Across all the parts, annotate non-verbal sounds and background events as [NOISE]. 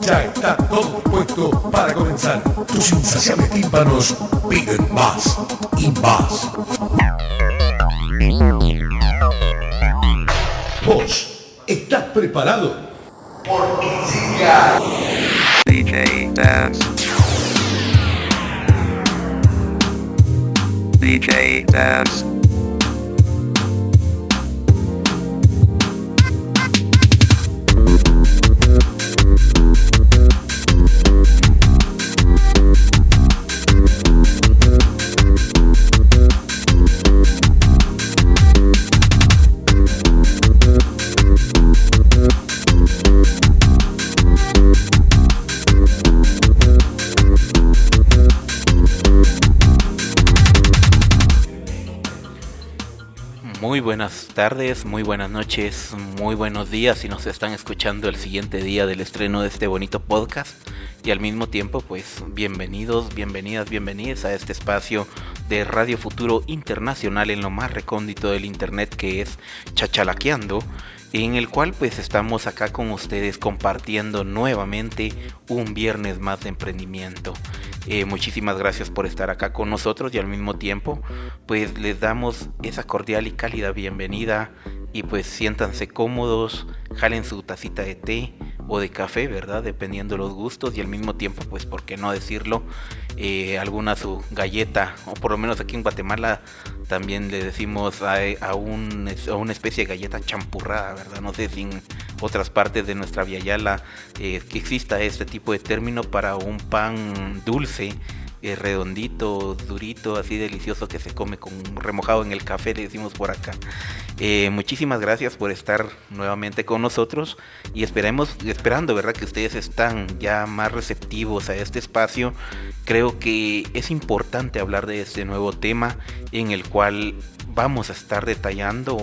Ya está todo dispuesto para comenzar. Tus insaciables tímpanos piden más y más. ¿Vos estás preparado? Porque llega DJ Dance. DJ Dance. Muy buenas tardes, muy buenas noches, muy buenos días si nos están escuchando el siguiente día del estreno de este bonito podcast y al mismo tiempo pues bienvenidos, bienvenidas, bienvenidas a este espacio de Radio Futuro Internacional en lo más recóndito del internet que es Chachalaqueando en el cual pues estamos acá con ustedes compartiendo nuevamente un viernes más de emprendimiento. Eh, muchísimas gracias por estar acá con nosotros y al mismo tiempo pues les damos esa cordial y cálida bienvenida y pues siéntanse cómodos, jalen su tacita de té de café, ¿verdad? Dependiendo los gustos y al mismo tiempo pues por qué no decirlo, eh, alguna su galleta o por lo menos aquí en Guatemala también le decimos a, un, a una especie de galleta champurrada, ¿verdad? No sé si en otras partes de nuestra Viayala eh, exista este tipo de término para un pan dulce eh, redondito, durito, así delicioso que se come con remojado en el café, le decimos por acá. Eh, muchísimas gracias por estar nuevamente con nosotros y esperemos, esperando, ¿verdad? Que ustedes están ya más receptivos a este espacio. Creo que es importante hablar de este nuevo tema en el cual vamos a estar detallando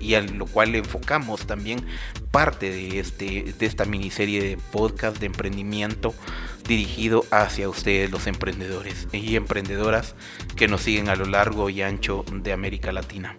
y a lo cual enfocamos también parte de, este, de esta miniserie de podcast de emprendimiento dirigido hacia ustedes los emprendedores y emprendedoras que nos siguen a lo largo y ancho de América Latina.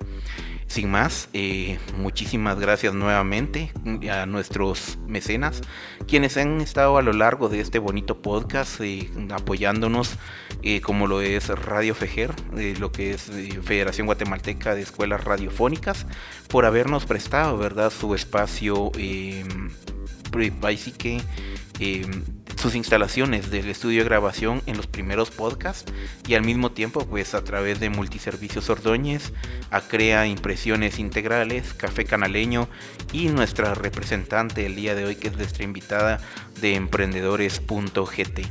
Sin más, eh, muchísimas gracias nuevamente a nuestros mecenas, quienes han estado a lo largo de este bonito podcast eh, apoyándonos, eh, como lo es Radio Fejer, lo que es Federación Guatemalteca de Escuelas Radiofónicas, por habernos prestado, ¿verdad?, su espacio, así que sus instalaciones del estudio de grabación en los primeros podcasts y al mismo tiempo pues a través de Multiservicios Ordóñez, Acrea Impresiones Integrales, Café Canaleño y nuestra representante el día de hoy que es nuestra invitada de emprendedores.gt.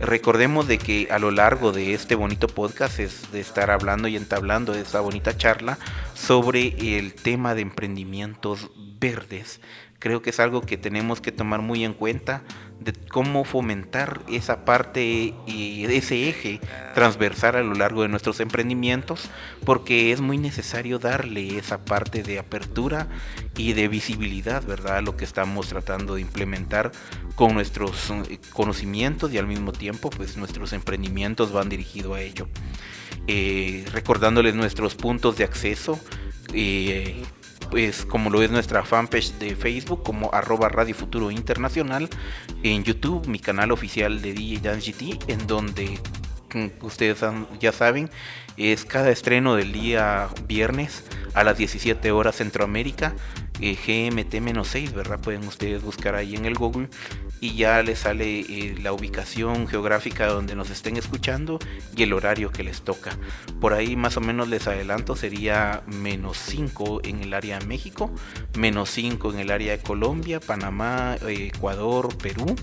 Recordemos de que a lo largo de este bonito podcast es de estar hablando y entablando esta bonita charla sobre el tema de emprendimientos verdes. Creo que es algo que tenemos que tomar muy en cuenta de cómo fomentar esa parte y ese eje transversal a lo largo de nuestros emprendimientos, porque es muy necesario darle esa parte de apertura y de visibilidad, ¿verdad? A lo que estamos tratando de implementar con nuestros eh, conocimientos y al mismo tiempo, pues nuestros emprendimientos van dirigidos a ello. Eh, recordándoles nuestros puntos de acceso. Eh, pues como lo es nuestra fanpage de Facebook como arroba Radio Futuro Internacional, en YouTube mi canal oficial de DJ Dance GT, en donde mm, ustedes ya saben, es cada estreno del día viernes a las 17 horas Centroamérica, eh, GMT-6, ¿verdad? Pueden ustedes buscar ahí en el Google y ya les sale eh, la ubicación geográfica donde nos estén escuchando y el horario que les toca. Por ahí más o menos les adelanto sería menos 5 en el área de México, menos 5 en el área de Colombia, Panamá, Ecuador, Perú.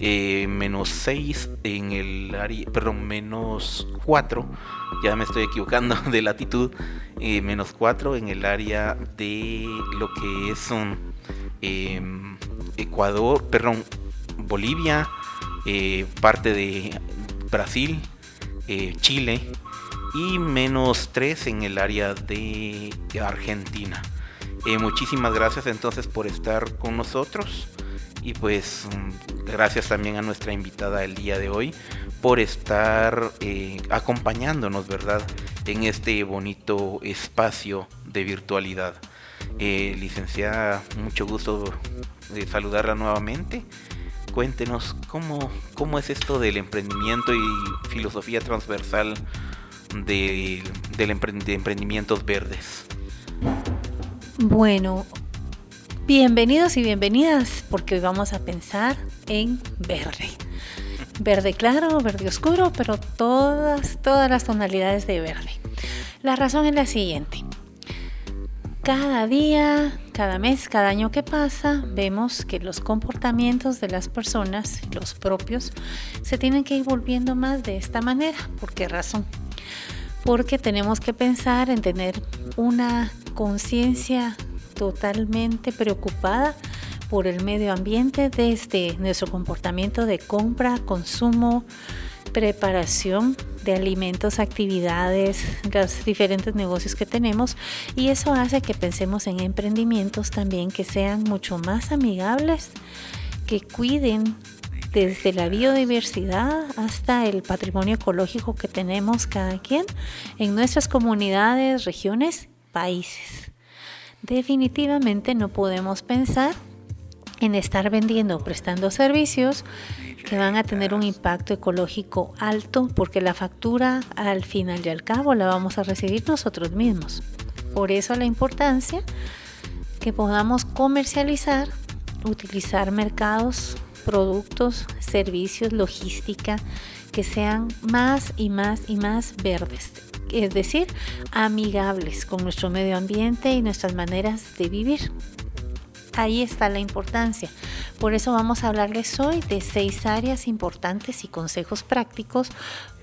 Eh, menos 6 en el área, perdón, menos 4, ya me estoy equivocando [LAUGHS] de latitud, eh, menos 4 en el área de lo que es em, Ecuador, perdón, Bolivia, eh, parte de Brasil, Chile y menos 3 en el área de Argentina. muchísimas gracias entonces por estar con nosotros. Y pues mm, gracias también a nuestra invitada el día de hoy por estar eh, acompañándonos, ¿verdad? En este bonito espacio de virtualidad. Eh, licenciada, mucho gusto de saludarla nuevamente. Cuéntenos cómo, cómo es esto del emprendimiento y filosofía transversal de, del de emprendimientos verdes. Bueno, Bienvenidos y bienvenidas porque hoy vamos a pensar en verde. Verde claro, verde oscuro, pero todas, todas las tonalidades de verde. La razón es la siguiente. Cada día, cada mes, cada año que pasa, vemos que los comportamientos de las personas, los propios, se tienen que ir volviendo más de esta manera. ¿Por qué razón? Porque tenemos que pensar en tener una conciencia totalmente preocupada por el medio ambiente desde nuestro comportamiento de compra, consumo, preparación de alimentos, actividades, los diferentes negocios que tenemos y eso hace que pensemos en emprendimientos también que sean mucho más amigables, que cuiden desde la biodiversidad hasta el patrimonio ecológico que tenemos cada quien en nuestras comunidades, regiones, países. Definitivamente no podemos pensar en estar vendiendo o prestando servicios que van a tener un impacto ecológico alto porque la factura al final y al cabo la vamos a recibir nosotros mismos. Por eso la importancia que podamos comercializar, utilizar mercados, productos, servicios, logística que sean más y más y más verdes es decir, amigables con nuestro medio ambiente y nuestras maneras de vivir. Ahí está la importancia. Por eso vamos a hablarles hoy de seis áreas importantes y consejos prácticos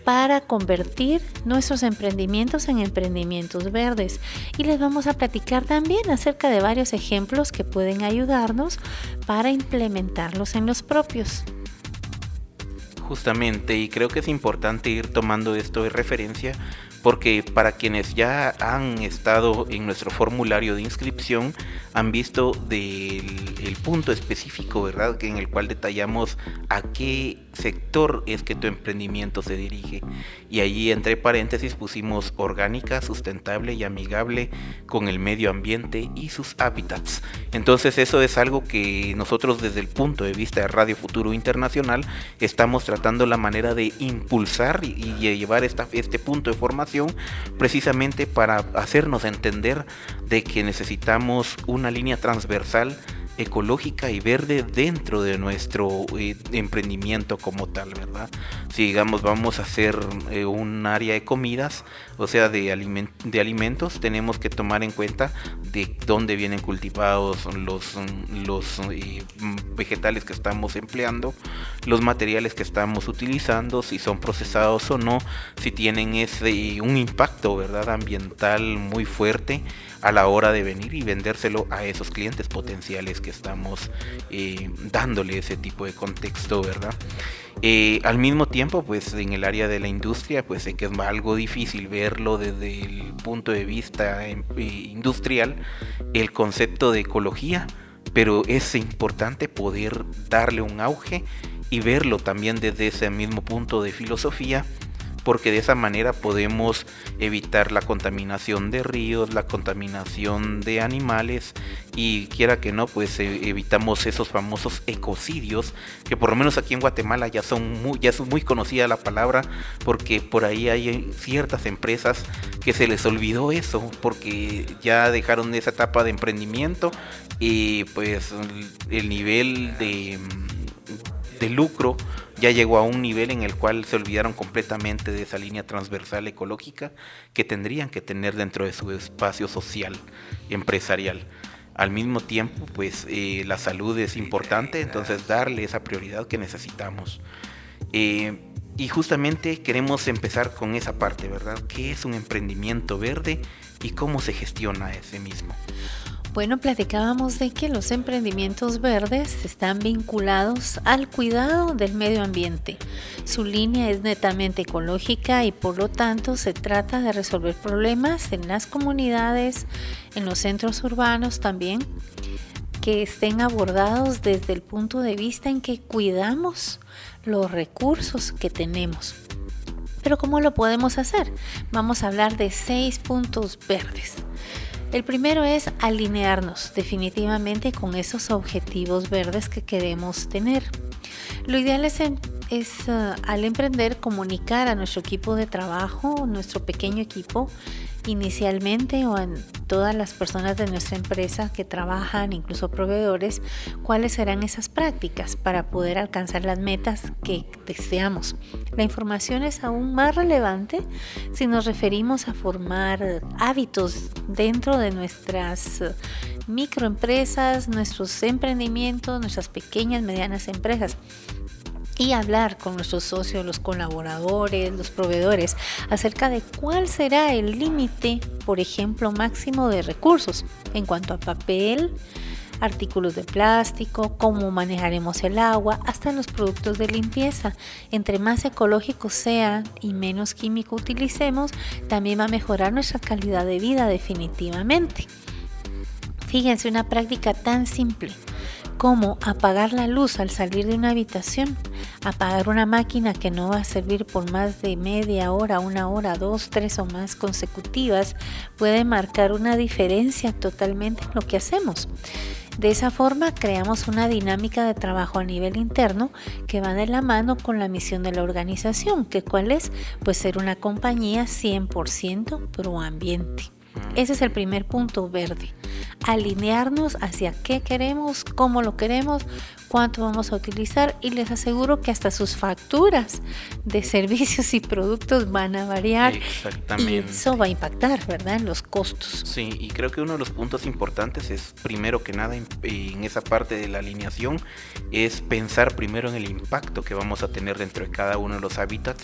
para convertir nuestros emprendimientos en emprendimientos verdes. Y les vamos a platicar también acerca de varios ejemplos que pueden ayudarnos para implementarlos en los propios. Justamente, y creo que es importante ir tomando esto de referencia porque para quienes ya han estado en nuestro formulario de inscripción han visto del el punto específico, ¿verdad? En el cual detallamos a qué sector es que tu emprendimiento se dirige. Y allí entre paréntesis pusimos orgánica, sustentable y amigable con el medio ambiente y sus hábitats. Entonces eso es algo que nosotros desde el punto de vista de Radio Futuro Internacional estamos tratando la manera de impulsar y, llevar esta, este punto de formación precisamente para hacernos entender de que necesitamos una línea transversal ecológica y verde dentro de nuestro eh, emprendimiento como tal, ¿verdad? Si digamos vamos a hacer eh, un área de comidas, o sea, de, de alimentos, tenemos que tomar en cuenta de dónde vienen cultivados los, los eh, vegetales que estamos empleando, los materiales que estamos utilizando, si son procesados o no, si tienen ese, un impacto, ¿verdad? Ambiental muy fuerte a la hora de venir y vendérselo a esos clientes potenciales que estamos eh, dándole ese tipo de contexto, ¿verdad? Eh, al mismo tiempo, pues en el área de la industria, pues sé que es algo difícil verlo desde el punto de vista eh, industrial, el concepto de ecología, pero es importante poder darle un auge y verlo también desde ese mismo punto de filosofía porque de esa manera podemos evitar la contaminación de ríos, la contaminación de animales y quiera que no, pues eh, evitamos esos famosos ecocidios que por lo menos aquí en Guatemala ya son muy, ya es muy conocida la palabra porque por ahí hay ciertas empresas que se les olvidó eso porque ya dejaron esa etapa de emprendimiento y pues el nivel de, de lucro ya llegó a un nivel en el cual se olvidaron completamente de esa línea transversal ecológica que tendrían que tener dentro de su espacio social empresarial. Al mismo tiempo, pues eh, la salud es importante, entonces darle esa prioridad que necesitamos. Eh, y justamente queremos empezar con esa parte, ¿verdad? ¿Qué es un emprendimiento verde y cómo se gestiona ese mismo? Bueno, platicábamos de que los emprendimientos verdes están vinculados al cuidado del medio ambiente. Su línea es netamente ecológica y por lo tanto se trata de resolver problemas en las comunidades, en los centros urbanos también, que estén abordados desde el punto de vista en que cuidamos los recursos que tenemos. Pero ¿cómo lo podemos hacer? Vamos a hablar de seis puntos verdes. El primero es alinearnos definitivamente con esos objetivos verdes que queremos tener. Lo ideal es, es uh, al emprender comunicar a nuestro equipo de trabajo, nuestro pequeño equipo, inicialmente o en todas las personas de nuestra empresa que trabajan, incluso proveedores, cuáles serán esas prácticas para poder alcanzar las metas que deseamos. La información es aún más relevante si nos referimos a formar hábitos dentro de nuestras microempresas, nuestros emprendimientos, nuestras pequeñas, medianas empresas y hablar con nuestros socios, los colaboradores, los proveedores acerca de cuál será el límite, por ejemplo, máximo de recursos en cuanto a papel, artículos de plástico, cómo manejaremos el agua, hasta los productos de limpieza. Entre más ecológicos sean y menos químico utilicemos, también va a mejorar nuestra calidad de vida definitivamente. Fíjense, una práctica tan simple como apagar la luz al salir de una habitación, apagar una máquina que no va a servir por más de media hora, una hora, dos, tres o más consecutivas, puede marcar una diferencia totalmente en lo que hacemos. De esa forma creamos una dinámica de trabajo a nivel interno que va de la mano con la misión de la organización, que cuál es? Pues ser una compañía 100% pro ambiente. Ese es el primer punto verde. Alinearnos hacia qué queremos, cómo lo queremos, cuánto vamos a utilizar y les aseguro que hasta sus facturas de [LAUGHS] servicios y productos van a variar y eso va a impactar, ¿verdad? En los costos. Sí, y creo que uno de los puntos importantes es primero que nada en, en esa parte de la alineación es pensar primero en el impacto que vamos a tener dentro de cada uno de los hábitats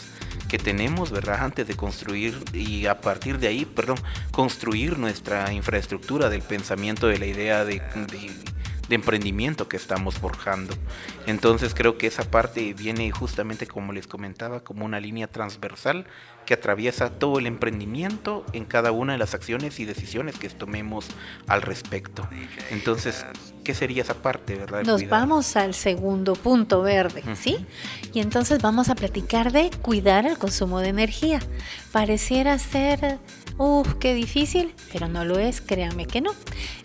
que tenemos, ¿verdad? Antes de construir y a partir de ahí, perdón, construir nuestra infraestructura del pensamiento, de la idea de, de de emprendimiento que estamos forjando. Entonces creo que esa parte viene justamente como les comentaba, como una línea transversal que atraviesa todo el emprendimiento en cada una de las acciones y decisiones que tomemos al respecto. Entonces, ¿qué sería esa parte, verdad? Nos vamos al segundo punto verde, ¿sí? Y entonces vamos a platicar de cuidar el consumo de energía. Pareciera ser Uf, qué difícil, pero no lo es, créanme que no.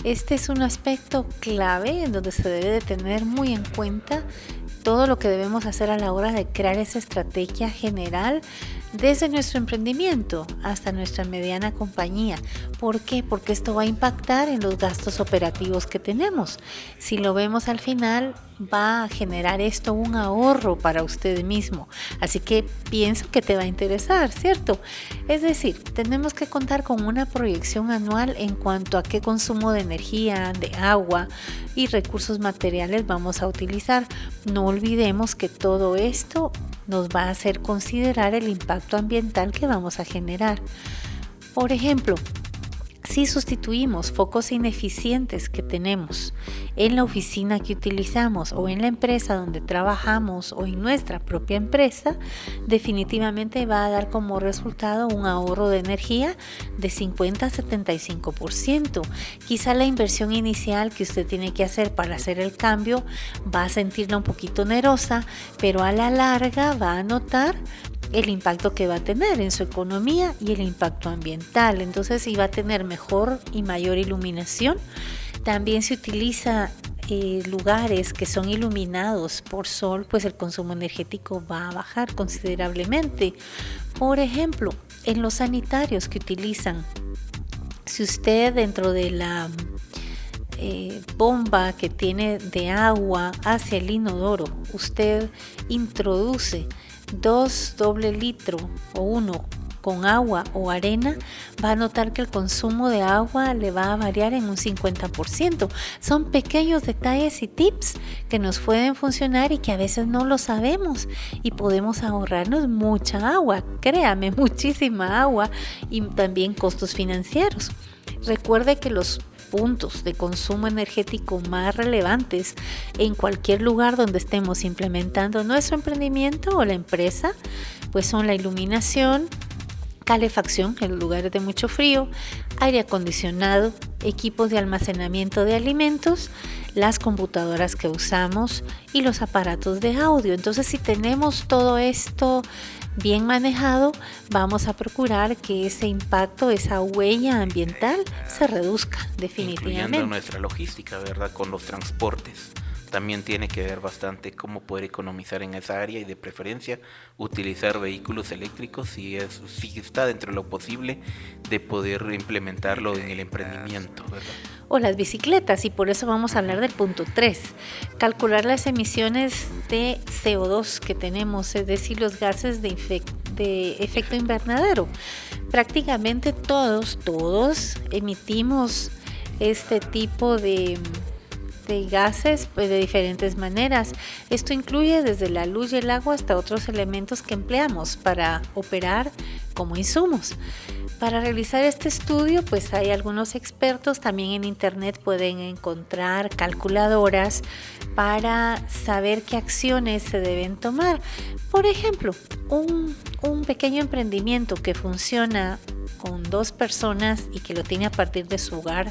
Este es un aspecto clave en donde se debe de tener muy en cuenta todo lo que debemos hacer a la hora de crear esa estrategia general desde nuestro emprendimiento hasta nuestra mediana compañía. ¿Por qué? Porque esto va a impactar en los gastos operativos que tenemos. Si lo vemos al final, va a generar esto un ahorro para usted mismo. Así que pienso que te va a interesar, ¿cierto? Es decir, tenemos que contar con una proyección anual en cuanto a qué consumo de energía, de agua y recursos materiales vamos a utilizar. No olvidemos que todo esto nos va a hacer considerar el impacto ambiental que vamos a generar. Por ejemplo, si sustituimos focos ineficientes que tenemos en la oficina que utilizamos o en la empresa donde trabajamos o en nuestra propia empresa, definitivamente va a dar como resultado un ahorro de energía de 50 a 75%. Quizá la inversión inicial que usted tiene que hacer para hacer el cambio va a sentirla un poquito onerosa, pero a la larga va a notar el impacto que va a tener en su economía y el impacto ambiental. Entonces, si va a tener mejor y mayor iluminación, también se utiliza eh, lugares que son iluminados por sol, pues el consumo energético va a bajar considerablemente. Por ejemplo, en los sanitarios que utilizan, si usted dentro de la eh, bomba que tiene de agua hacia el inodoro, usted introduce dos doble litro o uno con agua o arena, va a notar que el consumo de agua le va a variar en un 50%. Son pequeños detalles y tips que nos pueden funcionar y que a veces no lo sabemos y podemos ahorrarnos mucha agua, créame, [LAUGHS] muchísima agua y también costos financieros. Recuerde que los puntos de consumo energético más relevantes en cualquier lugar donde estemos implementando nuestro emprendimiento o la empresa, pues son la iluminación, calefacción en lugares de mucho frío, aire acondicionado, equipos de almacenamiento de alimentos, las computadoras que usamos y los aparatos de audio. Entonces, si tenemos todo esto bien manejado, vamos a procurar que ese impacto, esa huella ambiental se reduzca definitivamente. Incluyendo nuestra logística, ¿verdad? Con los transportes también tiene que ver bastante cómo poder economizar en esa área y de preferencia utilizar vehículos eléctricos si, es, si está dentro de lo posible de poder implementarlo en el emprendimiento. O las bicicletas, y por eso vamos a hablar del punto 3, calcular las emisiones de CO2 que tenemos, es decir, los gases de, de efecto invernadero. Prácticamente todos, todos emitimos este tipo de de gases pues, de diferentes maneras. Esto incluye desde la luz y el agua hasta otros elementos que empleamos para operar como insumos. Para realizar este estudio, pues hay algunos expertos, también en internet pueden encontrar calculadoras para saber qué acciones se deben tomar. Por ejemplo, un, un pequeño emprendimiento que funciona con dos personas y que lo tiene a partir de su hogar,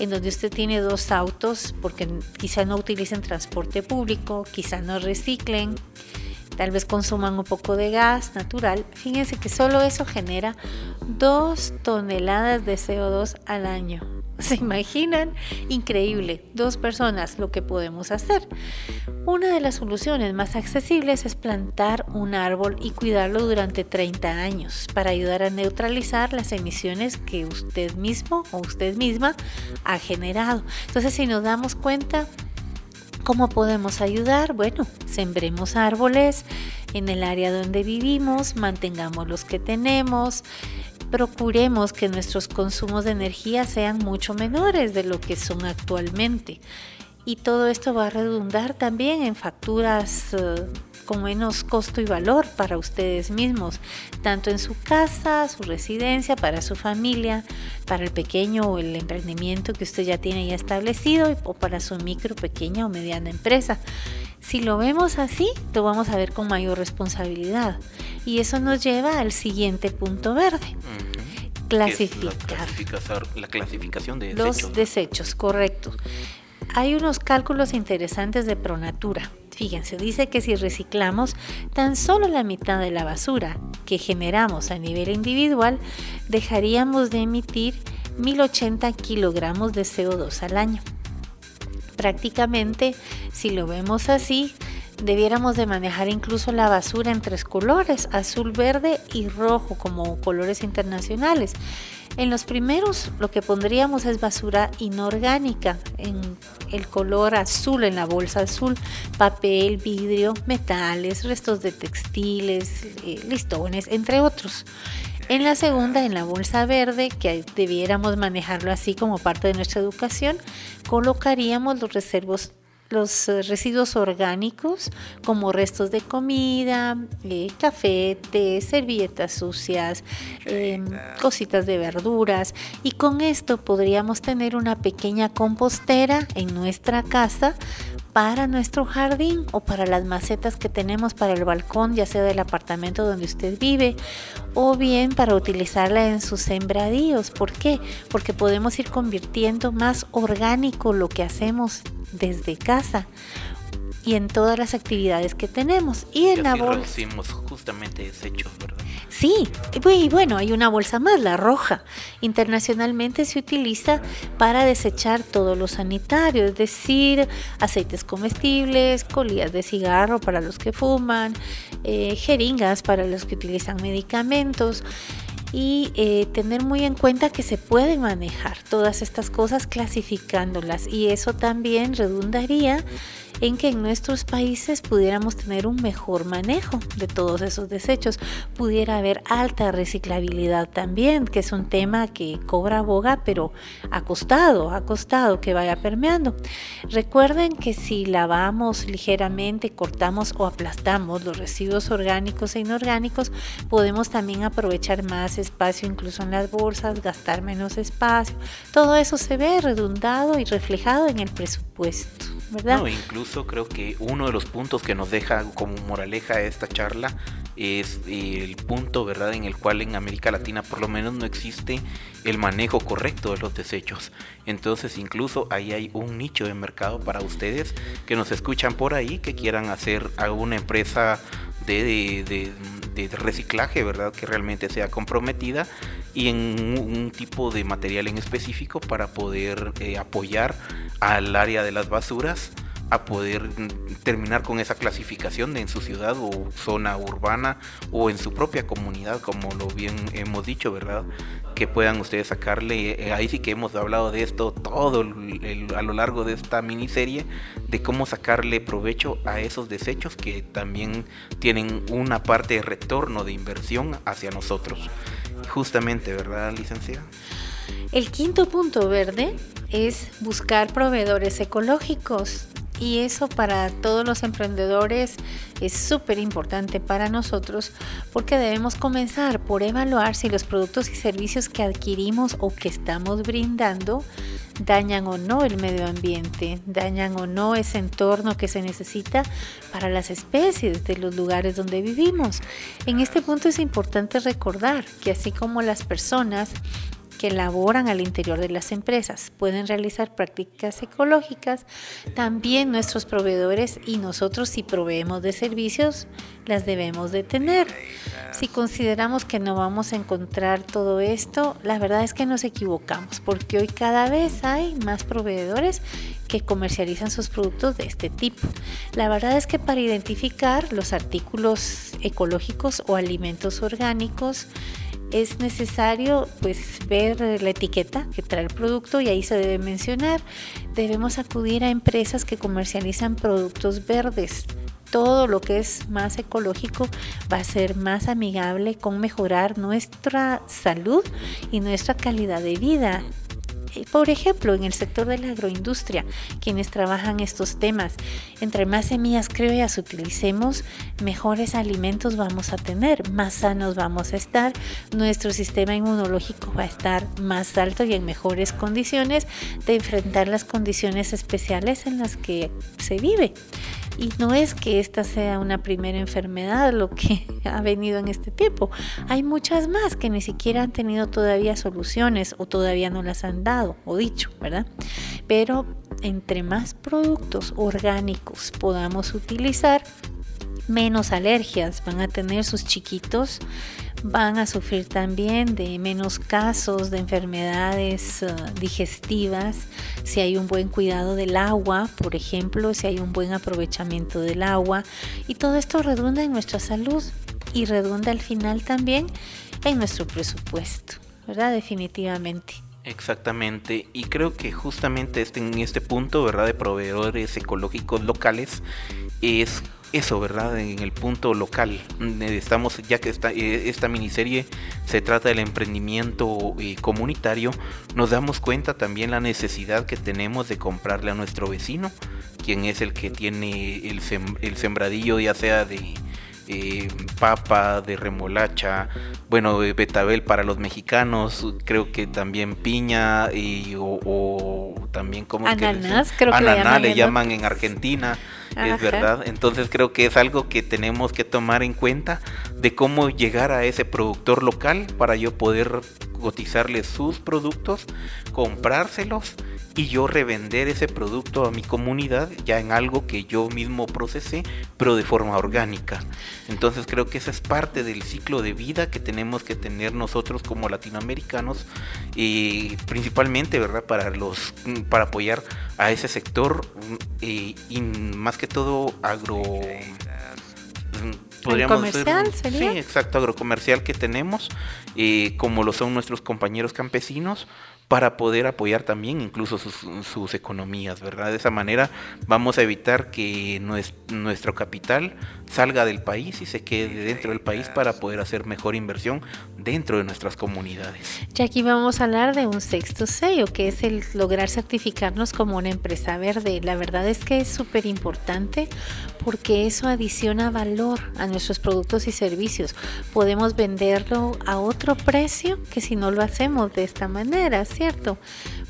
en donde usted tiene dos autos porque quizá no utilicen transporte público, quizá no reciclen, tal vez consuman un poco de gas natural. Fíjense que solo eso genera dos toneladas de CO2 al año. [LAUGHS] ¿Se imaginan? Increíble. Dos personas lo que podemos hacer. Una de las soluciones más accesibles es plantar un árbol y cuidarlo durante 30 años para ayudar a neutralizar las emisiones que usted mismo o usted misma ha generado. Entonces, si nos damos cuenta, ¿Cómo podemos ayudar? Bueno, sembremos árboles en el área donde vivimos, mantengamos los que tenemos, procuremos que nuestros consumos de energía sean mucho menores de lo que son actualmente. Y todo esto va a redundar también en facturas eh, con menos costo y valor para ustedes mismos, tanto en su casa, su residencia, para su familia, para el pequeño o el emprendimiento que usted ya tiene ya establecido o para su micro, pequeña o mediana empresa. Si lo vemos así, lo vamos a ver con mayor responsabilidad. Y eso nos lleva al siguiente punto verde. Clasificar. La, clasificación de desechos. Los desechos, correcto. Hay unos cálculos interesantes de Pronatura. Fíjense, dice que si reciclamos tan solo la mitad de la basura que generamos a nivel individual, dejaríamos de emitir 1080 kilogramos de CO2 al año. Prácticamente, si lo vemos así, debiéramos de manejar incluso la basura en tres colores, azul, verde y rojo como colores internacionales. En los primeros lo que pondríamos es basura inorgánica en el color azul en la bolsa azul, papel, vidrio, metales, restos de textiles, eh, listones, entre otros. En la segunda, en la bolsa verde, que debiéramos manejarlo así como parte de nuestra educación, colocaríamos los reservos los eh, residuos orgánicos como restos de comida, eh, café, té, servilletas sucias, em, cositas de verduras. Y con esto podríamos tener una pequeña compostera en nuestra casa para nuestro jardín o para las macetas que tenemos para el balcón, ya sea del apartamento donde usted vive, o bien para utilizarla en sus sembradíos. ¿Por qué? Porque podemos ir convirtiendo más orgánico lo que hacemos desde casa. Y en todas las actividades que tenemos. Y en Y la bolsa. reducimos justamente desechos, ¿verdad? Sí, y bueno, hay una bolsa más, la roja. Internacionalmente se utiliza para desechar todo lo sanitario, es decir, aceites comestibles, colillas de cigarro para los que fuman, eh, jeringas para los que utilizan medicamentos y eh, tener muy en cuenta que se pueden manejar todas estas cosas clasificándolas y eso también redundaría en que en nuestros países pudiéramos tener un mejor manejo de todos esos desechos, pudiera haber alta reciclabilidad también, que es un tema que cobra boga, pero ha costado, ha costado que vaya permeando. Recuerden que si lavamos ligeramente, cortamos o aplastamos los residuos orgánicos e inorgánicos, podemos también aprovechar más espacio incluso en las bolsas, gastar menos espacio. Todo eso se ve redundado y reflejado en el presupuesto, ¿verdad? No, incluso creo que uno de los puntos que nos deja como moraleja esta charla es el punto, ¿verdad?, en el cual en América Latina por lo menos no existe el manejo correcto de los desechos. Entonces, incluso ahí hay un nicho de mercado para ustedes que nos escuchan por ahí, que quieran hacer alguna empresa de, de, de, de reciclaje, ¿verdad?, que realmente sea comprometida y en un, un tipo de material en específico para poder eh, apoyar al área de las basuras a poder terminar con esa clasificación de en su ciudad o zona urbana o en su propia comunidad, como lo bien hemos dicho, ¿verdad? Que puedan ustedes sacarle, eh, ahí sí que hemos hablado de esto todo a lo largo de esta miniserie, de cómo sacarle provecho a esos desechos que también tienen una parte de retorno de inversión hacia nosotros. Justamente, ¿verdad, licenciada? El quinto punto verde es buscar proveedores ecológicos y eso para todos los emprendedores es súper importante para nosotros porque debemos comenzar por evaluar si los productos y servicios que adquirimos o que estamos brindando dañan o no el medio ambiente, dañan o no ese entorno que se necesita para las especies de los lugares donde vivimos. En este punto es importante recordar que así como las personas que laboran al interior de las empresas pueden realizar prácticas ecológicas, también nuestros proveedores y nosotros si proveemos de servicios las debemos de tener. Si consideramos que no vamos a encontrar todo esto, la verdad es que nos equivocamos porque hoy cada vez hay más proveedores que comercializan sus productos de este tipo. La verdad es que para identificar los artículos ecológicos o alimentos orgánicos, es necesario pues ver la etiqueta que trae el producto y ahí se debe mencionar. Debemos acudir a empresas que comercializan productos verdes. Todo lo que es más ecológico va a ser más amigable con mejorar nuestra salud y nuestra calidad de vida por ejemplo, en el sector de la agroindustria, quienes trabajan estos temas, entre más semillas criollas utilicemos, mejores alimentos vamos a tener, más sanos vamos a estar, nuestro sistema inmunológico va a estar más alto y en mejores condiciones de enfrentar las condiciones especiales en las que se vive. Y no es que esta sea una primera enfermedad lo que [LAUGHS] ha venido en este tiempo. Hay muchas más que ni siquiera han tenido todavía soluciones o todavía no las han dado o dicho, ¿verdad? Pero entre más productos orgánicos podamos utilizar, menos alergias van a tener sus chiquitos, van a sufrir también de menos casos de enfermedades uh, digestivas, si hay un buen cuidado del agua, por ejemplo, si hay un buen aprovechamiento del agua, y todo esto redunda en nuestra salud y redunda al final también en nuestro presupuesto, ¿verdad? Definitivamente. Exactamente, y creo que justamente este, en este punto, ¿verdad? De proveedores ecológicos locales es eso, ¿verdad? En el punto local. Estamos, ya que esta, esta miniserie se trata del emprendimiento comunitario, nos damos cuenta también la necesidad que tenemos de comprarle a nuestro vecino, quien es el que tiene el, sem el sembradillo, ya sea de eh, papa, de remolacha, bueno, betabel para los mexicanos, creo que también piña y, o, o también como ananas, creo que ananá le llaman, le llaman en Argentina. Ajá. Es verdad, entonces creo que es algo que tenemos que tomar en cuenta de cómo llegar a ese productor local para yo poder cotizarles sus productos, comprárselos y yo revender ese producto a mi comunidad ya en algo que yo mismo procesé, pero de forma orgánica. Entonces creo que esa es parte del ciclo de vida que tenemos que tener nosotros como latinoamericanos y principalmente, ¿verdad? Para los para apoyar a ese sector y, y más que todo agro podríamos comercial sería? sí exacto agrocomercial que tenemos eh, como lo son nuestros compañeros campesinos para poder apoyar también incluso sus, economías, ¿verdad? De esa manera vamos a evitar que nuestro capital salga del país y se quede dentro del país para poder hacer mejor inversión dentro de nuestras comunidades. Ya aquí vamos a hablar de un sexto sello, que es el lograr certificarnos como una empresa verde. La verdad es que es súper importante porque eso adiciona valor a nuestros productos y servicios. Podemos venderlo a otro precio que si no lo hacemos de esta manera, ¿cierto?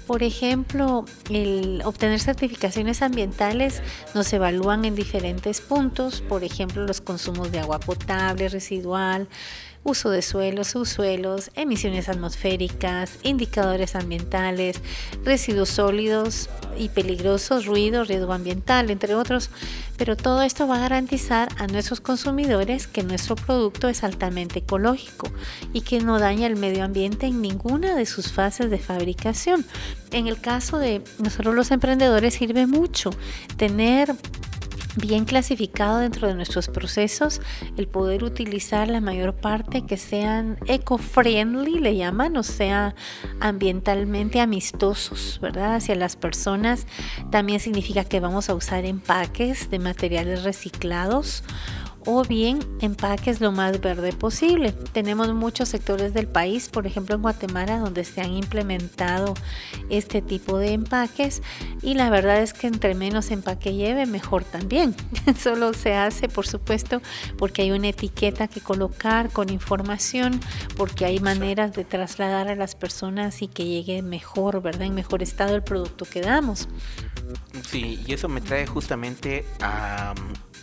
Por ejemplo, el obtener certificaciones ambientales nos evalúan en diferentes puntos, por ejemplo, los consumos de agua potable, residual, uso de suelos, subsuelos, emisiones atmosféricas, indicadores ambientales, residuos sólidos y peligrosos, ruido, riesgo ambiental, entre otros. Pero todo esto va a garantizar a nuestros consumidores que nuestro producto es altamente ecológico y que no daña el medio ambiente en ninguna de sus fases de fabricación. En el caso de nosotros los emprendedores sirve mucho tener bien clasificado dentro de nuestros procesos, el poder utilizar la mayor parte que sean eco-friendly, le llaman, o sea, ambientalmente amistosos, ¿verdad? Hacia las personas. También significa que vamos a usar empaques de materiales reciclados o bien empaques lo más verde posible. Tenemos muchos sectores del país, por ejemplo en Guatemala, donde se han implementado este tipo de empaques y la verdad es que entre menos empaque lleve, mejor también. [LAUGHS] Solo se hace, por supuesto, porque hay una etiqueta que colocar con información, porque hay maneras de trasladar a las personas y que llegue mejor, ¿verdad? En mejor estado el producto que damos. Sí, y eso me trae justamente a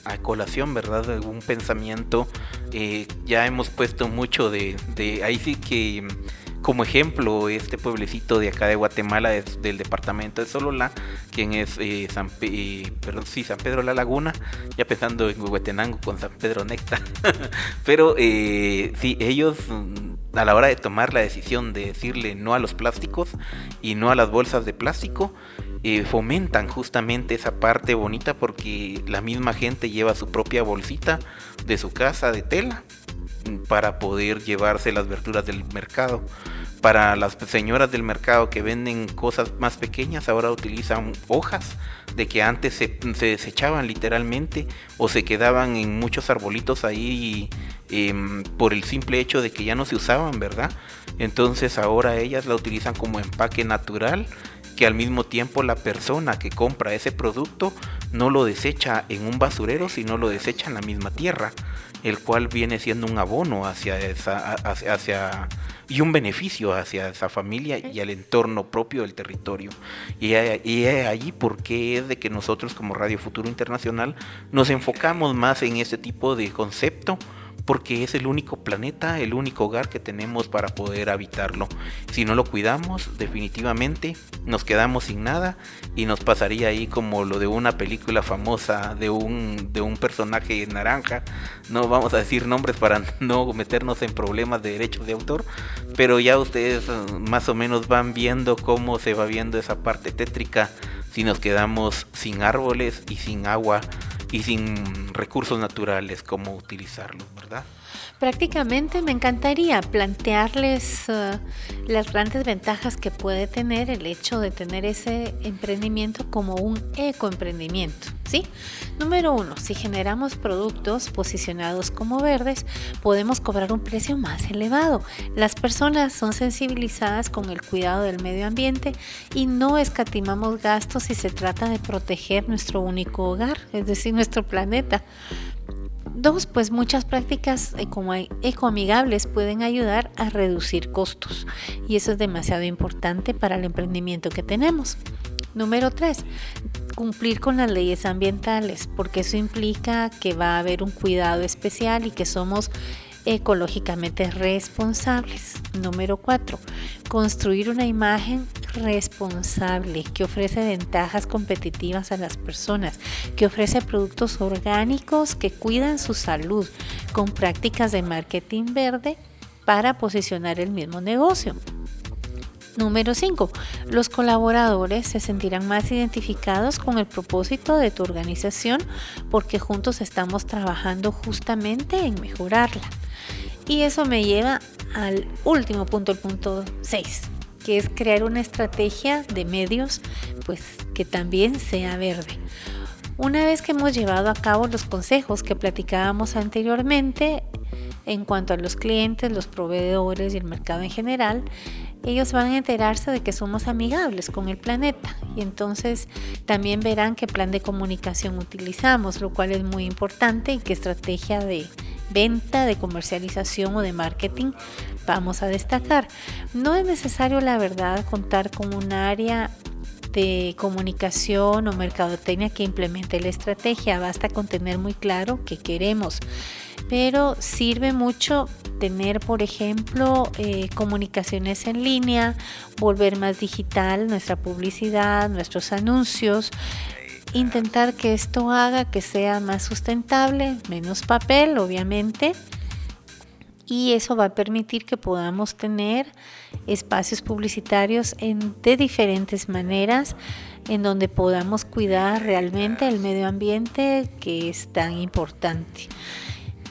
a colación, ¿verdad? Un pensamiento. Eh, ya hemos puesto mucho de, de, ahí sí que como ejemplo este pueblecito de acá de Guatemala es del departamento de Solola, quien es eh, San, eh, perdón, sí, San Pedro La Laguna, ya pensando en Huehuetenango con San Pedro Necta. [LAUGHS] Pero eh, sí, ellos a la hora de tomar la decisión de decirle no a los plásticos y no a las bolsas de plástico, fomentan justamente esa parte bonita porque la misma gente lleva su propia bolsita de su casa de tela para poder llevarse las verduras del mercado. Para las señoras del mercado que venden cosas más pequeñas, ahora utilizan hojas de que antes se, desechaban literalmente o se quedaban en muchos arbolitos ahí em, por el simple hecho de que ya no se usaban, ¿verdad? Entonces ahora ellas la utilizan como empaque natural que al mismo tiempo la persona que compra ese producto no lo desecha en un basurero, sino lo desecha en la misma tierra, el cual viene siendo un abono hacia esa, hacia, y un beneficio hacia esa familia y al entorno propio del territorio. Y, y allí porque es de que nosotros como Radio Futuro Internacional nos enfocamos más en este tipo de concepto porque es el único planeta, el único hogar que tenemos para poder habitarlo. Si no lo cuidamos, definitivamente nos quedamos sin nada y nos pasaría ahí como lo de una película famosa de un, de un personaje naranja. No vamos a decir nombres para [LAUGHS] no meternos en problemas de derechos de autor, pero ya ustedes eh, más o menos van viendo cómo se va viendo esa parte tétrica si nos quedamos sin árboles y sin agua y sin recursos naturales, cómo utilizarlos, ¿verdad? Prácticamente me encantaría plantearles uh, las grandes ventajas que puede tener el hecho de tener ese emprendimiento como un ecoemprendimiento. ¿sí? Número uno, si generamos productos posicionados como verdes, podemos cobrar un precio más elevado. Las personas son sensibilizadas con el cuidado del medio ambiente y no escatimamos gastos si se trata de proteger nuestro único hogar, es decir, nuestro planeta. Dos, pues muchas prácticas ecoamigables pueden ayudar a reducir costos y eso es demasiado importante para el emprendimiento que tenemos. Número tres, cumplir con las leyes ambientales, porque eso implica que va a haber un cuidado especial y que somos ecológicamente responsables. Número 4. Construir una imagen responsable que ofrece ventajas competitivas a las personas, que ofrece productos orgánicos que cuidan su salud con prácticas de marketing verde para posicionar el mismo negocio. Número 5. Los colaboradores se sentirán más identificados con el propósito de tu organización porque juntos estamos trabajando justamente en mejorarla. Y eso me lleva al último punto, el punto 6, que es crear una estrategia de medios pues que también sea verde. Una vez que hemos llevado a cabo los consejos que platicábamos anteriormente en cuanto a los clientes, los proveedores y el mercado en general, ellos van a enterarse de que somos amigables con el planeta y entonces también verán qué plan de comunicación utilizamos, lo cual es muy importante y qué estrategia de venta, de comercialización o de marketing vamos a destacar. No es necesario, la verdad, contar con un área de comunicación o mercadotecnia que implemente la estrategia, basta con tener muy claro qué queremos pero sirve mucho tener, por ejemplo, eh, comunicaciones en línea, volver más digital nuestra publicidad, nuestros anuncios, intentar que esto haga que sea más sustentable, menos papel, obviamente. Y eso va a permitir que podamos tener espacios publicitarios de diferentes maneras en donde podamos cuidar realmente el medio ambiente que es tan importante.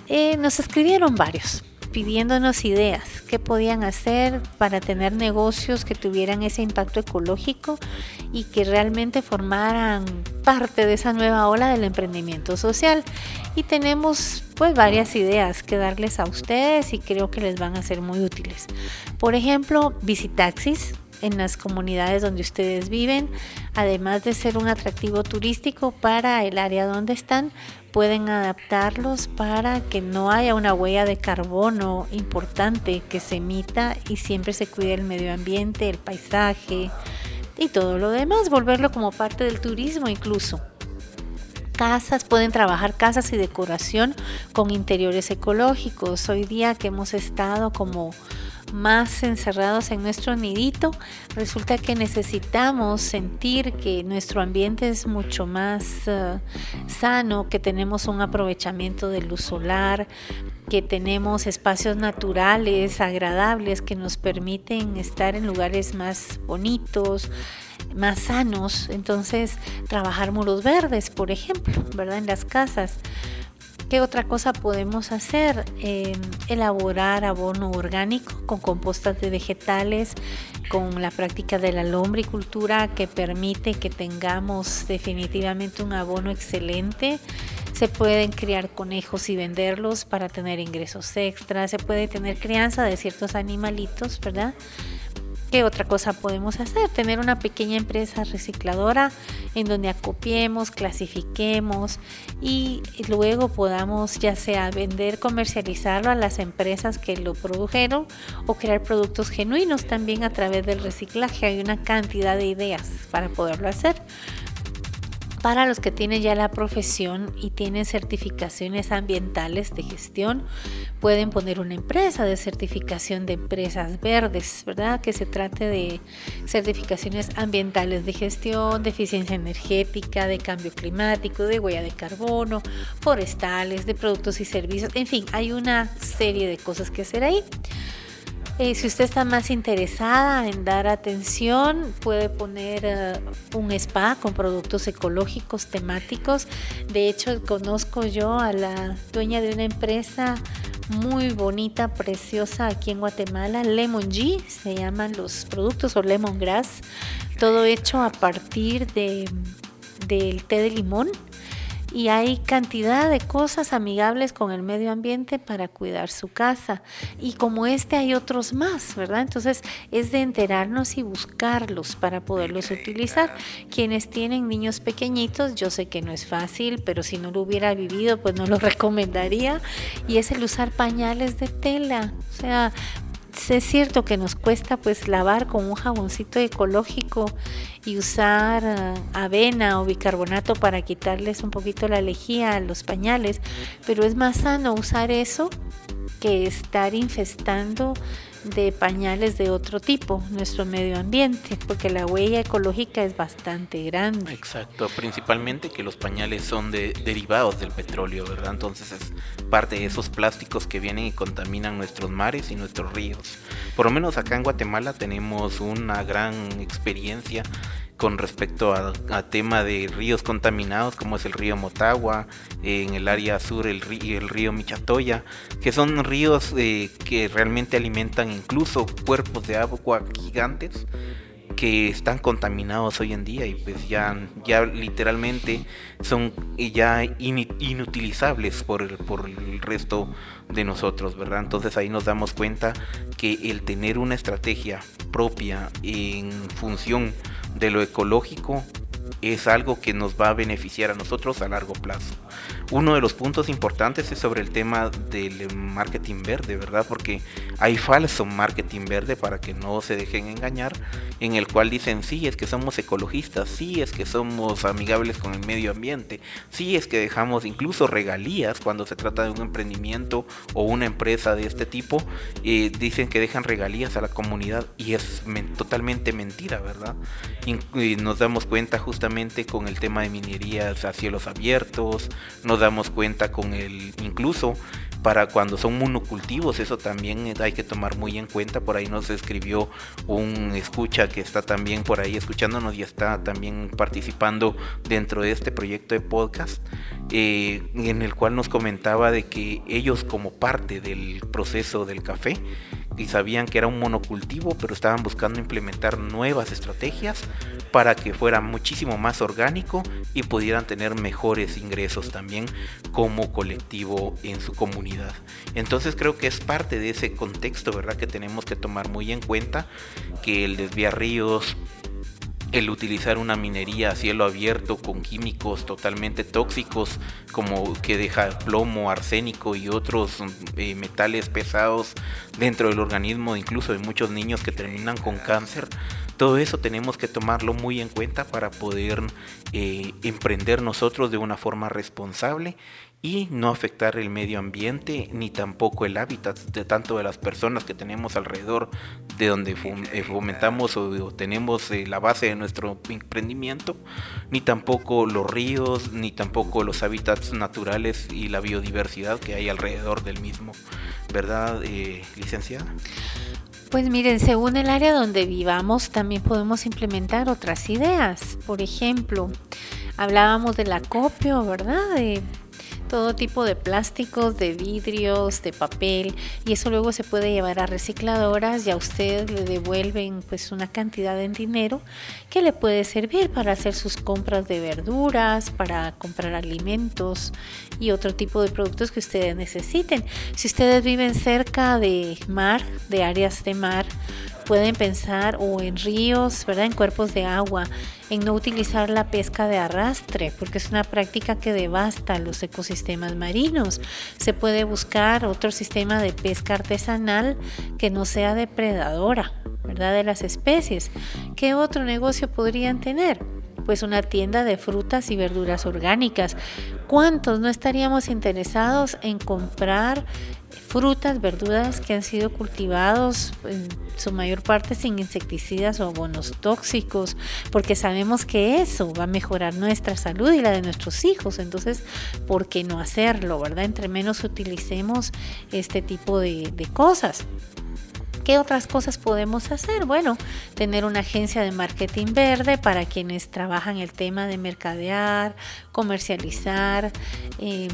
Eh, nos escribieron varios pidiéndonos ideas, qué podían hacer para tener negocios que tuvieran ese impacto ecológico y que realmente formaran parte de esa nueva ola del emprendimiento social. Y tenemos pues varias ideas que darles a ustedes y creo que les van a ser muy útiles. Por ejemplo, visitaxis en las comunidades donde ustedes viven, además de ser un atractivo turístico para el área donde están, pueden adaptarlos para que no haya una huella de carbono importante que se emita y siempre se cuide el medio ambiente, el paisaje y todo lo demás, volverlo como parte del turismo incluso casas, pueden trabajar casas y decoración con interiores ecológicos. Hoy día que hemos estado como más encerrados en nuestro nidito, resulta que necesitamos sentir que nuestro ambiente es mucho más eh, sano, que tenemos un aprovechamiento de luz solar, que tenemos espacios naturales, agradables, que nos permiten estar en lugares más bonitos, más sanos. Entonces, trabajar muros verdes, por ejemplo, ¿verdad? En las casas. ¿Qué otra cosa podemos hacer? Em, elaborar abono orgánico con compostas de vegetales, con la práctica de la lombricultura que permite que tengamos definitivamente un abono excelente. Se pueden criar conejos y venderlos para tener ingresos extras. Se puede tener crianza de ciertos animalitos, ¿verdad? ¿Qué otra cosa podemos hacer? Tener una pequeña empresa recicladora en donde acopiemos, clasifiquemos y luego podamos ya sea vender, comercializarlo a las empresas que lo produjeron o crear productos genuinos también a través del reciclaje. Hay una cantidad de ideas para poderlo hacer. Para los que tienen ya la profesión y tienen certificaciones ambientales de gestión, pueden poner una empresa de certificación de empresas verdes, ¿verdad? Que se trate de certificaciones ambientales de gestión, de eficiencia energética, de cambio climático, de huella de carbono, forestales, de productos y servicios, en fin, hay una serie de cosas que hacer ahí. Si usted está más interesada en dar atención, puede poner eh, un spa con productos ecológicos temáticos. De hecho, conozco yo a la dueña de una empresa muy bonita, preciosa aquí en Guatemala, Lemon G, se llaman los productos o lemongrass, todo hecho a partir de, del té de limón y hay cantidad de cosas amigables con el medio ambiente para cuidar su casa. Y como este hay otros más, ¿verdad? Entonces es de enterarnos y buscarlos para poderlos utilizar. Quienes tienen niños pequeñitos, yo sé que no es fácil, pero si no lo hubiera vivido, pues no lo [LAUGHS] recomendaría. Y es el usar pañales de tela. O sea, es cierto que nos cuesta pues lavar con un jaboncito ecológico y usar ah, avena o bicarbonato para quitarles un poquito la lejía a los pañales, pero es más sano usar eso que estar infestando de pañales de otro tipo nuestro medio ambiente, porque la huella ecológica es bastante grande. Exacto, principalmente que los pañales son de, derivados del petróleo, ¿verdad? Entonces es parte de esos plásticos que vienen y contaminan nuestros mares y nuestros ríos. Por lo menos acá en Guatemala tenemos una gran experiencia con respecto a, tema de ríos contaminados como es el río Motagua, en el área sur el río, el río Michatoya, que son ríos eh, que realmente alimentan incluso cuerpos de agua gigantes que están contaminados hoy en día y pues ya, ya literalmente son ya inutilizables por el, por el resto de nosotros, ¿verdad? Entonces ahí nos damos cuenta que el tener una estrategia propia en función de lo ecológico es algo que nos va a beneficiar a nosotros a largo plazo. Uno de los puntos importantes es sobre el tema del marketing verde, ¿verdad? Porque hay falso marketing verde para que no se dejen engañar, en el cual dicen, sí, es que somos ecologistas, sí, es que somos amigables con el medio ambiente, sí, es que dejamos incluso regalías cuando se trata de un emprendimiento o una empresa de este tipo, eh, dicen que dejan regalías a la comunidad y es totalmente mentira, ¿verdad? Y nos damos cuenta justamente con el tema de minerías a cielos abiertos, nos damos cuenta con el incluso para cuando son monocultivos, eso también hay que tomar muy en cuenta. Por ahí nos escribió un escucha que está también por ahí escuchándonos y está también participando dentro de este proyecto de podcast, eh, en el cual nos comentaba de que ellos como parte del proceso del café, y sabían que era un monocultivo, pero estaban buscando implementar nuevas estrategias para que fuera muchísimo más orgánico y pudieran tener mejores ingresos también como colectivo en su comunidad. Entonces creo que es parte de ese contexto, ¿verdad? Que tenemos que tomar muy en cuenta que el desviar ríos el utilizar una minería a cielo abierto con químicos totalmente tóxicos como que deja plomo, arsénico y otros eh, metales pesados dentro del organismo, incluso de muchos niños que terminan con cáncer. Todo eso tenemos que tomarlo muy en cuenta para poder eh, emprender nosotros de una forma responsable y no afectar el medio ambiente ni tampoco el hábitat de tanto de las personas que tenemos alrededor de donde eh, fomentamos o, tenemos eh, la base de nuestro emprendimiento, ni tampoco los ríos, ni tampoco los hábitats naturales y la biodiversidad que hay alrededor del mismo. ¿Verdad, eh, licenciada? Pues miren, según el área donde vivamos, también podemos implementar otras ideas. Por ejemplo, hablábamos del acopio, ¿verdad? Todo tipo de plásticos, de vidrios, de papel y eso luego se puede llevar a recicladoras y a usted le devuelven pues una cantidad en dinero que le puede servir para hacer sus compras de verduras, para comprar alimentos y otro tipo de productos que ustedes necesiten. Si ustedes viven cerca de mar, de áreas de mar, pueden pensar o en ríos, ¿verdad? En cuerpos de agua, en no utilizar la pesca de arrastre, porque es una práctica que devasta los ecosistemas marinos. Se puede buscar otro sistema de pesca artesanal que no sea depredadora, ¿verdad? De las especies. ¿Qué otro negocio podrían tener? pues una tienda de frutas y verduras orgánicas. ¿Cuántos no estaríamos interesados en comprar frutas, verduras que han sido cultivados en su mayor parte sin insecticidas o abonos tóxicos, porque sabemos que eso va a mejorar nuestra salud y la de nuestros hijos. Entonces, ¿por qué no hacerlo, verdad? Entre menos utilicemos este tipo de, de cosas. ¿Qué otras cosas podemos hacer? Bueno, tener una agencia de marketing verde para quienes trabajan el tema de mercadear, comercializar, em,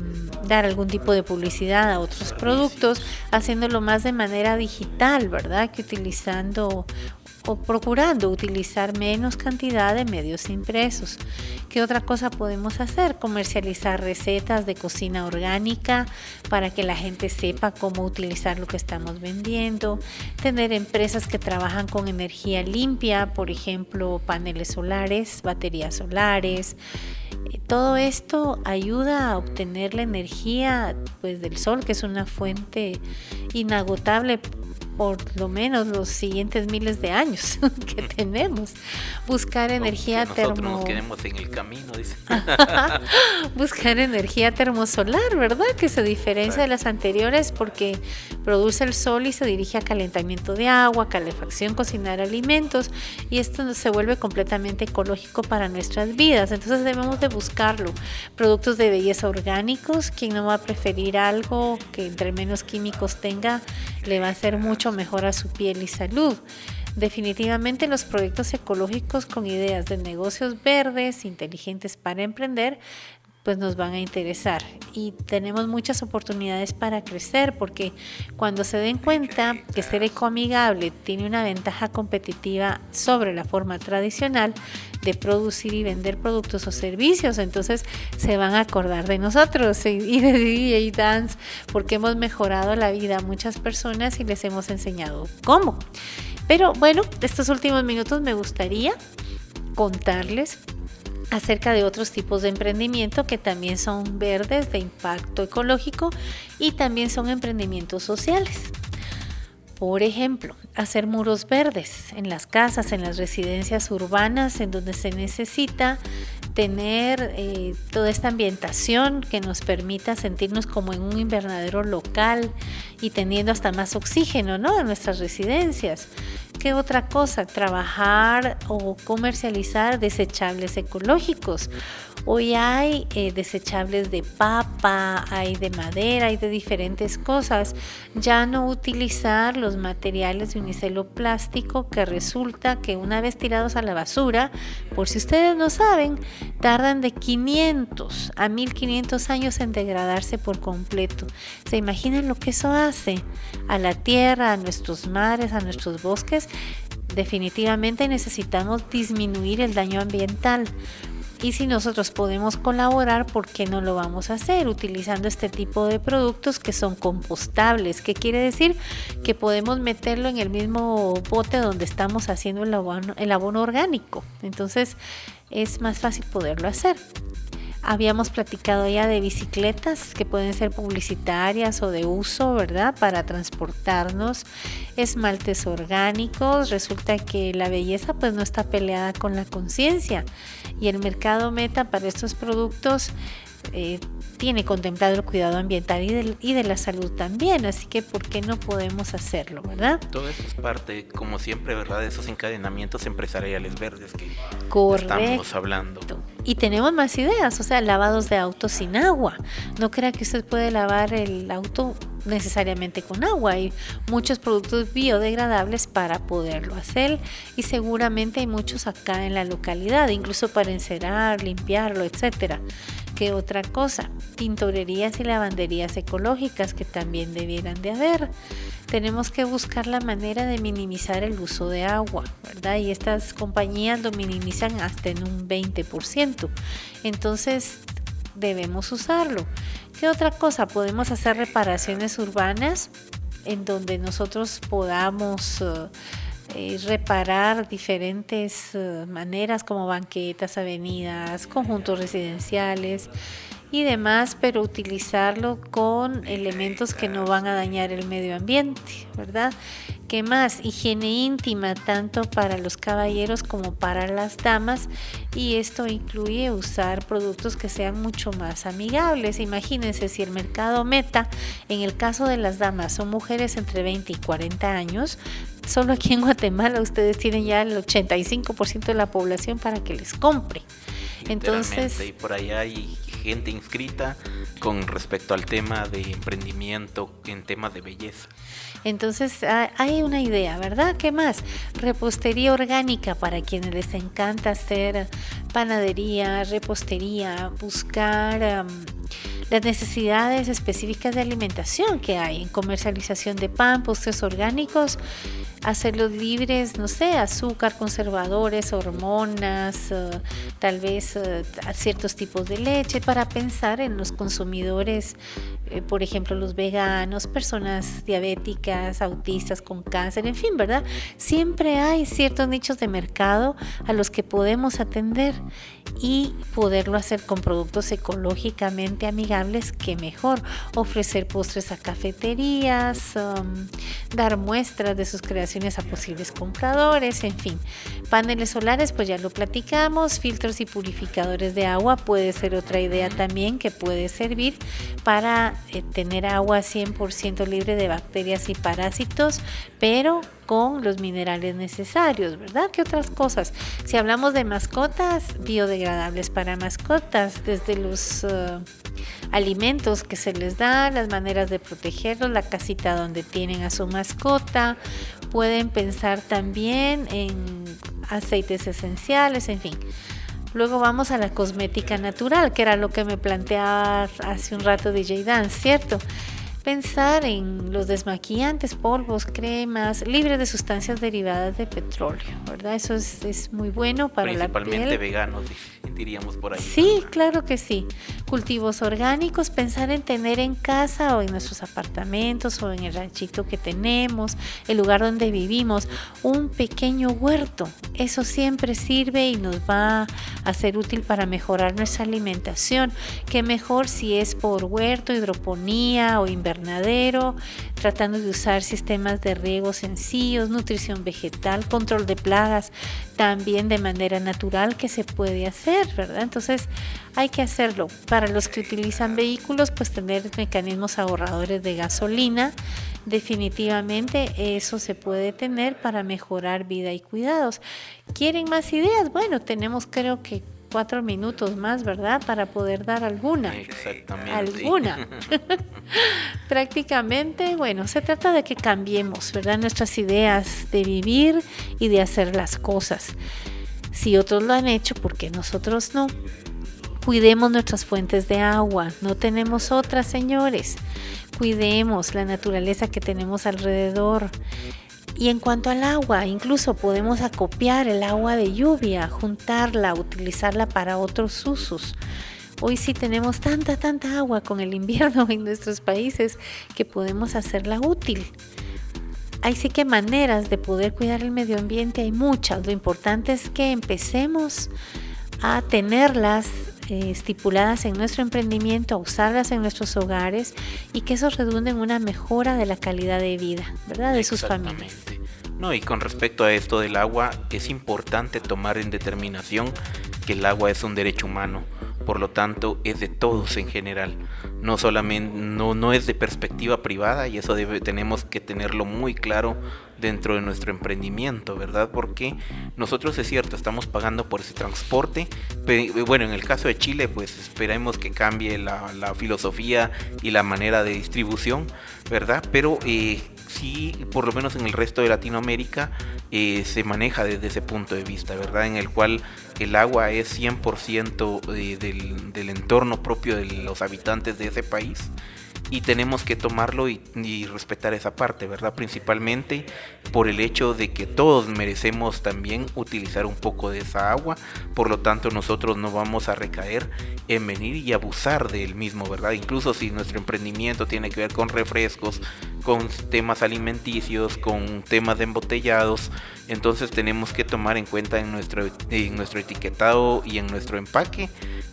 dar algún tipo de publicidad a otros productos, haciéndolo más de manera digital, ¿verdad? Que utilizando o procurando utilizar menos cantidad de medios impresos. ¿Qué otra cosa podemos hacer? Comercializar recetas de cocina orgánica para que la gente sepa cómo utilizar lo que estamos vendiendo. Tener empresas que trabajan con energía limpia, por ejemplo, paneles solares, baterías solares. Eh, todo esto ayuda a obtener la energía pues, del sol, que es una fuente inagotable por lo menos los siguientes miles de años [LAUGHS] que tenemos. Buscar energía nosotros termo... nos quedemos en el camino, dice. [LAUGHS] Buscar energía termosolar, ¿verdad? Que se diferencia de las anteriores porque produce el sol y se dirige a calentamiento de agua, calefacción, cocinar alimentos y esto se vuelve completamente ecológico para nuestras vidas. Entonces debemos de buscarlo. Productos de belleza orgánicos, quien no va a preferir algo que entre menos químicos tenga, le va a hacer mucho mejor a su piel y salud. Definitivamente los proyectos ecológicos con ideas de negocios verdes, inteligentes para emprender, pues nos van a interesar. Y tenemos muchas oportunidades para crecer porque cuando se den cuenta que ser ecoamigable tiene una ventaja competitiva sobre la forma tradicional de producir y vender productos o servicios, entonces se van a acordar de nosotros. Y de DJ Dance porque hemos mejorado la vida a muchas personas y les hemos enseñado cómo. Pero bueno, estos últimos minutos me gustaría contarles acerca de otros tipos de emprendimiento que también son verdes, de impacto ecológico y también son emprendimientos sociales. Por ejemplo, hacer muros verdes en las casas, en las residencias urbanas, en donde se necesita tener eh, toda esta ambientación que nos permita sentirnos como en un invernadero local y teniendo hasta más oxígeno ¿no? en nuestras residencias. ¿Qué otra cosa? Trabajar o comercializar desechables ecológicos. Hoy hay eh, desechables de papa, hay de madera, hay de diferentes cosas. Ya no utilizar los materiales de unicelo plástico que resulta que una vez tirados a la basura, por si ustedes no saben, tardan de 500 a 1500 años en degradarse por completo. ¿Se imaginan lo que eso hace a la tierra, a nuestros mares, a nuestros bosques? Definitivamente necesitamos disminuir el daño ambiental. Y si nosotros podemos colaborar, ¿por qué no lo vamos a hacer? Utilizando este tipo de productos que son compostables. ¿Qué quiere decir? Que podemos meterlo en el mismo bote donde estamos haciendo el abono, orgánico. Entonces es más fácil poderlo hacer. Habíamos platicado ya de bicicletas que pueden ser publicitarias o de uso, ¿verdad? Para transportarnos. Esmaltes orgánicos. Resulta que la belleza pues no está peleada con la conciencia. Y el mercado meta para estos productos eh, tiene contemplado el cuidado ambiental y de, y de, la salud también, así que ¿por qué no podemos hacerlo, verdad? Todo eso es parte, como siempre, ¿verdad? De esos encadenamientos empresariales verdes que Correcto. estamos hablando. Y tenemos más ideas, o sea, lavados de auto sin agua. No crea que usted puede lavar el auto necesariamente con agua. Hay muchos productos biodegradables para poderlo hacer y seguramente hay muchos acá en la localidad, incluso para encerar, limpiarlo, etcétera. ¿Qué otra cosa? Tintorerías y lavanderías ecológicas que también debieran de haber. Tenemos que buscar la manera de minimizar el uso de agua, ¿verdad? Y estas compañías lo minimizan hasta en un 20%. Entonces, debemos usarlo. ¿Qué otra cosa? Podemos hacer reparaciones urbanas en donde nosotros podamos uh, eh, reparar diferentes uh, maneras como banquetas, avenidas, conjuntos residenciales y demás, pero utilizarlo con elementos que no van a dañar el medio ambiente, ¿verdad? ¿Qué más? Higiene íntima, tanto para los caballeros como para las damas, y esto incluye usar productos que sean mucho más amigables. Imagínense si el mercado meta, en el caso de las damas, son mujeres entre 20 y 40 años, solo aquí en Guatemala ustedes tienen ya el 85% de la población para que les compre. Entonces, y por allá hay gente inscrita con respecto al tema de emprendimiento en temas de belleza. Entonces hay una idea, ¿verdad? ¿Qué más? Repostería orgánica para quienes les encanta hacer panadería, repostería, buscar um, las necesidades específicas de alimentación que hay en comercialización de pan, postres orgánicos, hacerlos libres, no sé, azúcar, conservadores, hormonas, uh, tal vez uh, ciertos tipos de leche, para pensar en los consumidores eh, por ejemplo, los veganos, personas diabéticas, autistas con cáncer, en fin, ¿verdad? Siempre hay ciertos nichos de mercado a los que podemos atender y poderlo hacer con productos ecológicamente amigables, que mejor ofrecer postres a cafeterías, um, dar muestras de sus creaciones a posibles compradores, en fin. Paneles solares, pues ya lo platicamos, filtros y purificadores de agua puede ser otra idea también que puede servir para eh, tener agua 100% libre de bacterias y parásitos, pero con los minerales necesarios, ¿verdad? ¿Qué otras cosas? Si hablamos de mascotas, biodegradables para mascotas, desde los eh, alimentos que se les da, las maneras de protegerlos, la casita donde tienen a su mascota, pueden pensar también en aceites esenciales, en fin. Luego vamos a la cosmética natural, que era lo que me planteaba hace un rato DJ Dan, ¿cierto? Pensar en los desmaquillantes, polvos, cremas, libres de sustancias derivadas de petróleo, ¿verdad? Eso es, es muy bueno para la piel. Principalmente veganos, diríamos por ahí. Sí, claro que sí. Cultivos orgánicos, pensar en tener en casa o en nuestros apartamentos o en el ranchito que tenemos, el lugar donde vivimos, un pequeño huerto. Eso siempre sirve y nos va a ser útil para mejorar nuestra alimentación. Qué mejor si es por huerto, hidroponía o inversión tratando de usar sistemas de riego sencillos, nutrición vegetal, control de plagas, también de manera natural que se puede hacer, ¿verdad? Entonces hay que hacerlo. Para los que utilizan vehículos, pues tener mecanismos ahorradores de gasolina. Definitivamente eso se puede tener para mejorar vida y cuidados. ¿Quieren más ideas? Bueno, tenemos creo que cuatro minutos más, ¿verdad? Para poder dar alguna. Exactamente. Alguna. [LAUGHS] Prácticamente, bueno, se trata de que cambiemos, ¿verdad? Nuestras ideas de vivir y de hacer las cosas. Si otros lo han hecho, ¿por qué nosotros no? Cuidemos nuestras fuentes de agua, no tenemos otras, señores. Cuidemos la naturaleza que tenemos alrededor. Y en cuanto al agua, incluso podemos acopiar el agua de lluvia, juntarla, utilizarla para otros usos. Hoy sí tenemos tanta, tanta agua con el invierno [LAUGHS] en nuestros países que podemos hacerla útil. Hay sí que maneras de poder cuidar el medio ambiente, hay muchas. Lo importante es que empecemos a tenerlas eh, estipuladas en nuestro emprendimiento, a usarlas en nuestros hogares y que eso redunde en una mejora de la calidad de vida, ¿verdad? De sus familias. No, y con respecto a esto del agua, es importante tomar en determinación que el agua es un derecho humano, por lo tanto es de todos en general. No solamente no, no es de perspectiva privada y eso debe, tenemos que tenerlo muy claro dentro de nuestro emprendimiento, ¿verdad? Porque nosotros es cierto, estamos pagando por ese transporte. Pero, bueno, en el caso de Chile, pues esperemos que cambie la, la filosofía y la manera de distribución, ¿verdad? Pero eh, sí, por lo menos en el resto de Latinoamérica, eh, se maneja desde ese punto de vista, ¿verdad? En el cual el agua es 100% eh, del, del entorno propio de los habitantes de ese país y tenemos que tomarlo y, respetar esa parte, ¿verdad? Principalmente por el hecho de que todos merecemos también utilizar un poco de esa agua, por lo tanto nosotros no vamos a recaer en venir y abusar del mismo, ¿verdad? Incluso si nuestro emprendimiento tiene que ver con refrescos, con temas alimenticios, con temas de embotellados, entonces tenemos que tomar en cuenta en nuestro, en nuestro etiquetado y en nuestro empaque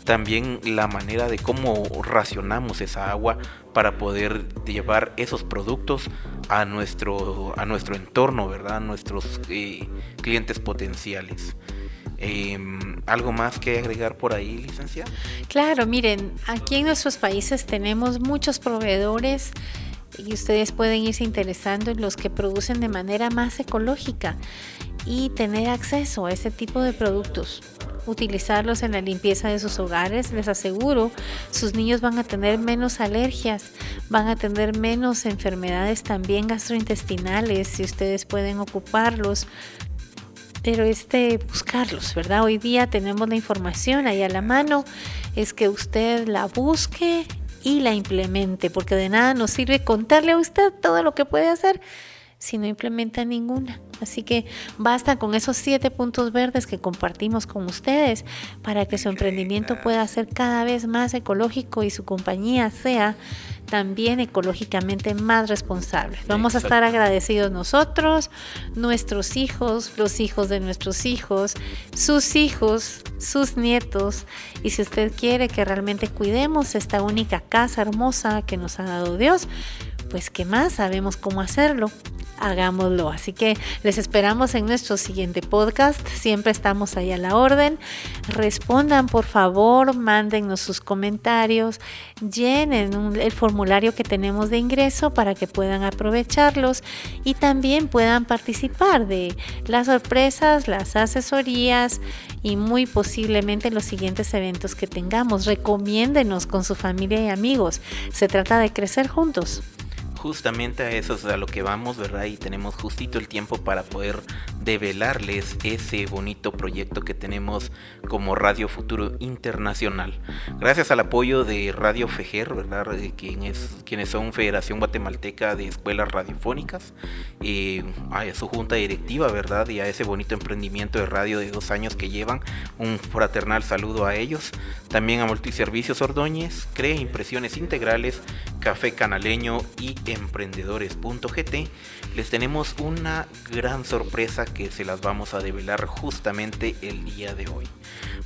también la manera de cómo racionamos esa agua para poder llevar esos productos a nuestro, a nuestro entorno, ¿verdad? A nuestros eh, clientes potenciales. Em, ¿Algo más que agregar por ahí, licenciada? Claro, miren, aquí en nuestros países tenemos muchos proveedores y ustedes pueden irse interesando en los que producen de manera más ecológica y tener acceso a ese tipo de productos utilizarlos en la limpieza de sus hogares, les aseguro, sus niños van a tener menos alergias, van a tener menos enfermedades también gastrointestinales si ustedes pueden ocuparlos. Pero este, buscarlos, ¿verdad? Hoy día tenemos la información ahí a la mano, es que usted la busque y la implemente, porque de nada nos sirve contarle a usted todo lo que puede hacer si no implementan ninguna. Así que basta con esos siete puntos verdes que compartimos con ustedes para que su emprendimiento pueda ser cada vez más ecológico y su compañía sea también ecológicamente más responsable. Vamos a estar agradecidos nosotros, nuestros hijos, los hijos de nuestros hijos, sus hijos, sus nietos. Y si usted quiere que realmente cuidemos esta única casa hermosa que nos ha dado Dios, pues qué más, sabemos cómo hacerlo hagámoslo. Así que les esperamos en nuestro siguiente podcast. Siempre estamos ahí a la orden. Respondan por favor, mándennos sus comentarios, llenen el formulario que tenemos de ingreso para que puedan aprovecharlos y también puedan participar de las sorpresas, las asesorías y muy posiblemente los siguientes eventos que tengamos. Recomiéndenos con su familia y amigos. Se trata de crecer juntos justamente a eso es a lo que vamos, ¿verdad? Y tenemos justito el tiempo para poder develarles ese bonito proyecto que tenemos como Radio Futuro Internacional. Gracias al apoyo de Radio Fejer, ¿verdad? quienes, quienes son Federación Guatemalteca de Escuelas Radiofónicas, y a su junta directiva, ¿verdad? Y a ese bonito emprendimiento de radio de dos años que llevan. Un fraternal saludo a ellos. También a Multiservicios Ordóñez, Crea Impresiones Integrales, Café Canaleño y emprendedores.gt, les tenemos una gran sorpresa que se las vamos a develar justamente el día de hoy.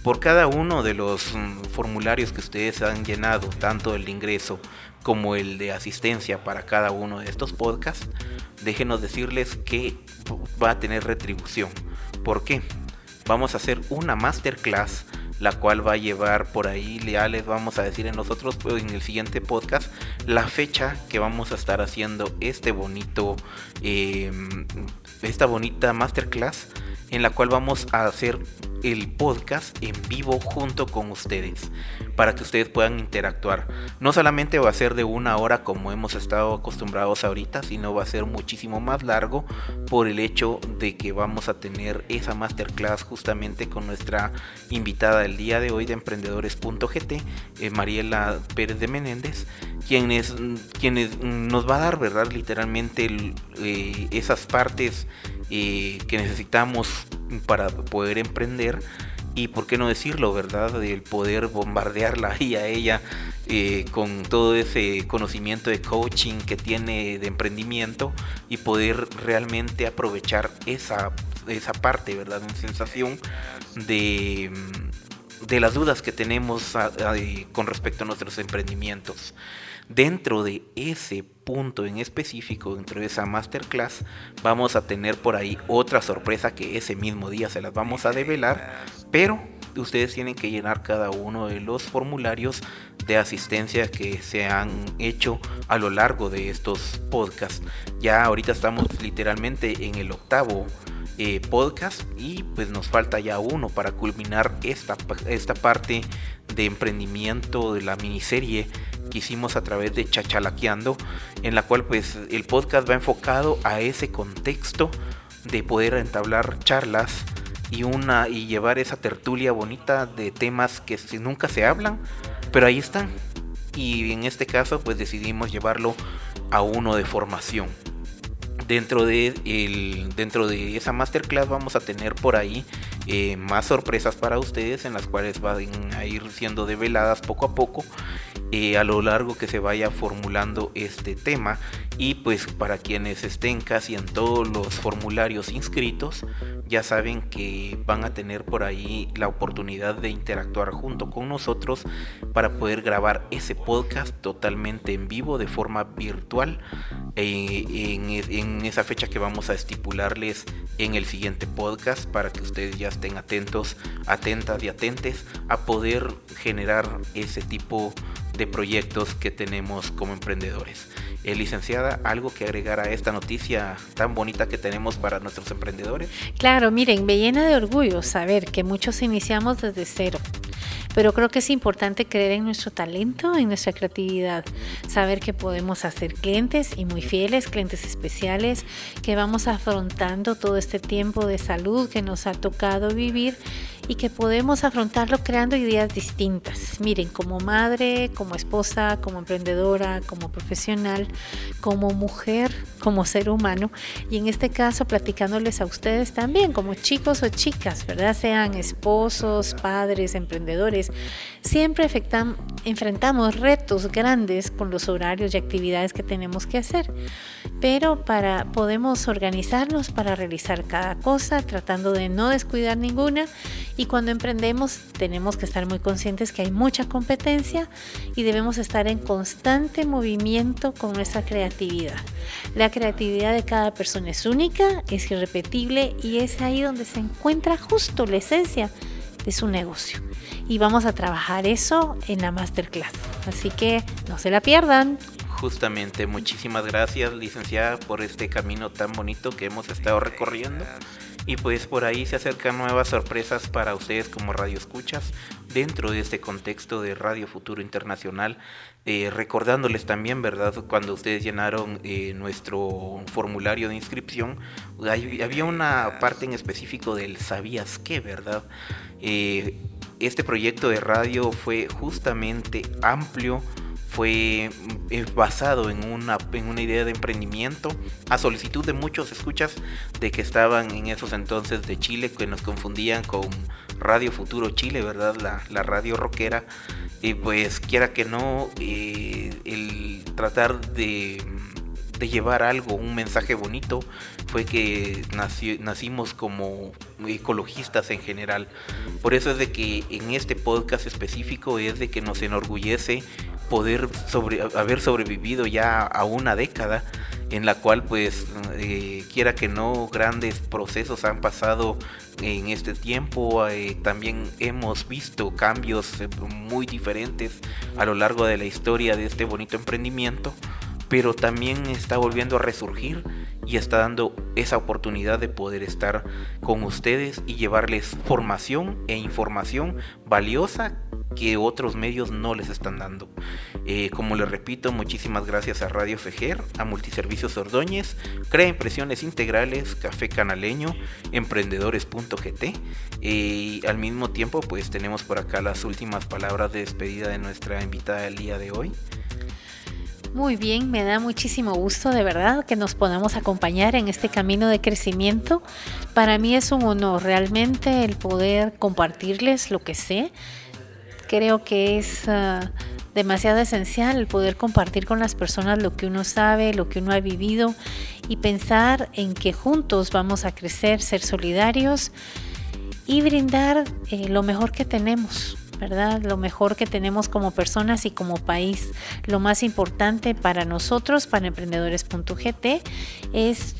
Por cada uno de los mm, formularios que ustedes han llenado, tanto el de ingreso como el de asistencia para cada uno de estos podcasts, déjenos decirles que va a tener retribución. ¿Por qué? Vamos a hacer una masterclass la cual va a llevar por ahí, ya les vamos a decir en nosotros en el siguiente podcast la fecha que vamos a estar haciendo este bonito, em, esta bonita masterclass en la cual vamos a hacer el podcast en vivo junto con ustedes para que ustedes puedan interactuar. No solamente va a ser de una hora como hemos estado acostumbrados ahorita, sino va a ser muchísimo más largo por el hecho de que vamos a tener esa masterclass justamente con nuestra invitada del día de hoy de emprendedores.gt, eh, Mariela Pérez de Menéndez, quienes, quienes nos va a dar, ¿verdad? Literalmente eh, esas partes eh, que necesitamos para poder emprender y por qué no decirlo, ¿verdad? El poder bombardearla y a ella eh, con todo ese conocimiento de coaching que tiene de emprendimiento y poder realmente aprovechar esa, esa parte, ¿verdad? Una sensación de, de las dudas que tenemos con respecto a nuestros emprendimientos. Dentro de ese punto en específico, dentro de esa masterclass, vamos a tener por ahí otra sorpresa que ese mismo día se las vamos a develar, pero ustedes tienen que llenar cada uno de los formularios de asistencia que se han hecho a lo largo de estos podcasts. Ya ahorita estamos literalmente en el octavo eh, podcast y pues nos falta ya uno para culminar esta, esta parte de emprendimiento de la miniserie que hicimos a través de Chachalaqueando, en la cual pues el podcast va enfocado a ese contexto de poder entablar charlas y una y llevar esa tertulia bonita de temas que nunca se hablan, pero ahí están. Y en este caso pues decidimos llevarlo a uno de formación. Dentro de, el, dentro de esa masterclass vamos a tener por ahí eh, más sorpresas para ustedes en las cuales van a ir siendo develadas poco a poco eh, a lo largo que se vaya formulando este tema. Y pues para quienes estén casi en todos los formularios inscritos ya saben que van a tener por ahí la oportunidad de interactuar junto con nosotros para poder grabar ese podcast totalmente en vivo de forma virtual eh, en, en esa fecha que vamos a estipularles en el siguiente podcast para que ustedes ya estén atentos, atentas y atentes a poder generar ese tipo de proyectos que tenemos como emprendedores. Eh, licenciada, ¿algo que agregar a esta noticia tan bonita que tenemos para nuestros emprendedores? Claro, miren, me llena de orgullo saber que muchos iniciamos desde cero pero creo que es importante creer en nuestro talento, en nuestra creatividad, saber que podemos hacer clientes y muy fieles, clientes especiales, que vamos afrontando todo este tiempo de salud que nos ha tocado vivir y que podemos afrontarlo creando ideas distintas. Miren, como madre, como esposa, como emprendedora, como profesional, como mujer, como ser humano y en este caso platicándoles a ustedes también como chicos o chicas, ¿verdad? Sean esposos, padres, emprendedores, siempre enfrentamos retos grandes con los horarios y actividades que tenemos que hacer, pero para podemos organizarnos para realizar cada cosa tratando de no descuidar ninguna y cuando emprendemos tenemos que estar muy conscientes que hay mucha competencia y debemos estar en constante movimiento con nuestra creatividad. La creatividad de cada persona es única, es irrepetible y es ahí donde se encuentra justo la esencia de su negocio. Y vamos a trabajar eso en la masterclass. Así que no se la pierdan. Justamente, muchísimas gracias licenciada por este camino tan bonito que hemos estado recorriendo. Y pues por ahí se acercan nuevas sorpresas para ustedes como radio escuchas dentro de este contexto de Radio Futuro Internacional. Eh, recordándoles también, ¿verdad? Cuando ustedes llenaron eh, nuestro formulario de inscripción, había una parte en específico del ¿sabías qué, verdad? Eh, este proyecto de radio fue justamente amplio fue eh, basado en una, en una idea de emprendimiento a solicitud de muchos escuchas de que estaban en esos entonces de Chile, que nos confundían con Radio Futuro Chile, ¿verdad? La, radio rockera. Y pues quiera que no, eh, el tratar de, de, llevar algo, un mensaje bonito, fue que nacimos como ecologistas en general. Por eso es de que en este podcast específico es de que nos enorgullece poder sobre, haber sobrevivido ya a una década en la cual pues eh, quiera que no grandes procesos han pasado en este tiempo eh, también hemos visto cambios eh, muy diferentes a lo largo de la historia de este bonito emprendimiento pero también está volviendo a resurgir y está dando esa oportunidad de poder estar con ustedes y llevarles formación e información valiosa que otros medios no les están dando. Eh, como les repito, muchísimas gracias a Radio Fejer, a Multiservicios Ordóñez, Crea Impresiones Integrales, Café Canaleño, Emprendedores.gt eh, y al mismo tiempo pues tenemos por acá las últimas palabras de despedida de nuestra invitada del día de hoy. Muy bien, me da muchísimo gusto de verdad que nos podamos acompañar en este camino de crecimiento. Para mí es un honor realmente el poder compartirles lo que sé creo que es ah, demasiado esencial el poder compartir con las personas lo que uno sabe, lo que uno ha vivido y pensar en que juntos vamos a crecer, ser solidarios y brindar eh, lo mejor que tenemos. Lo mejor que tenemos como personas y como país. Lo más importante para nosotros, para emprendedores.gt, es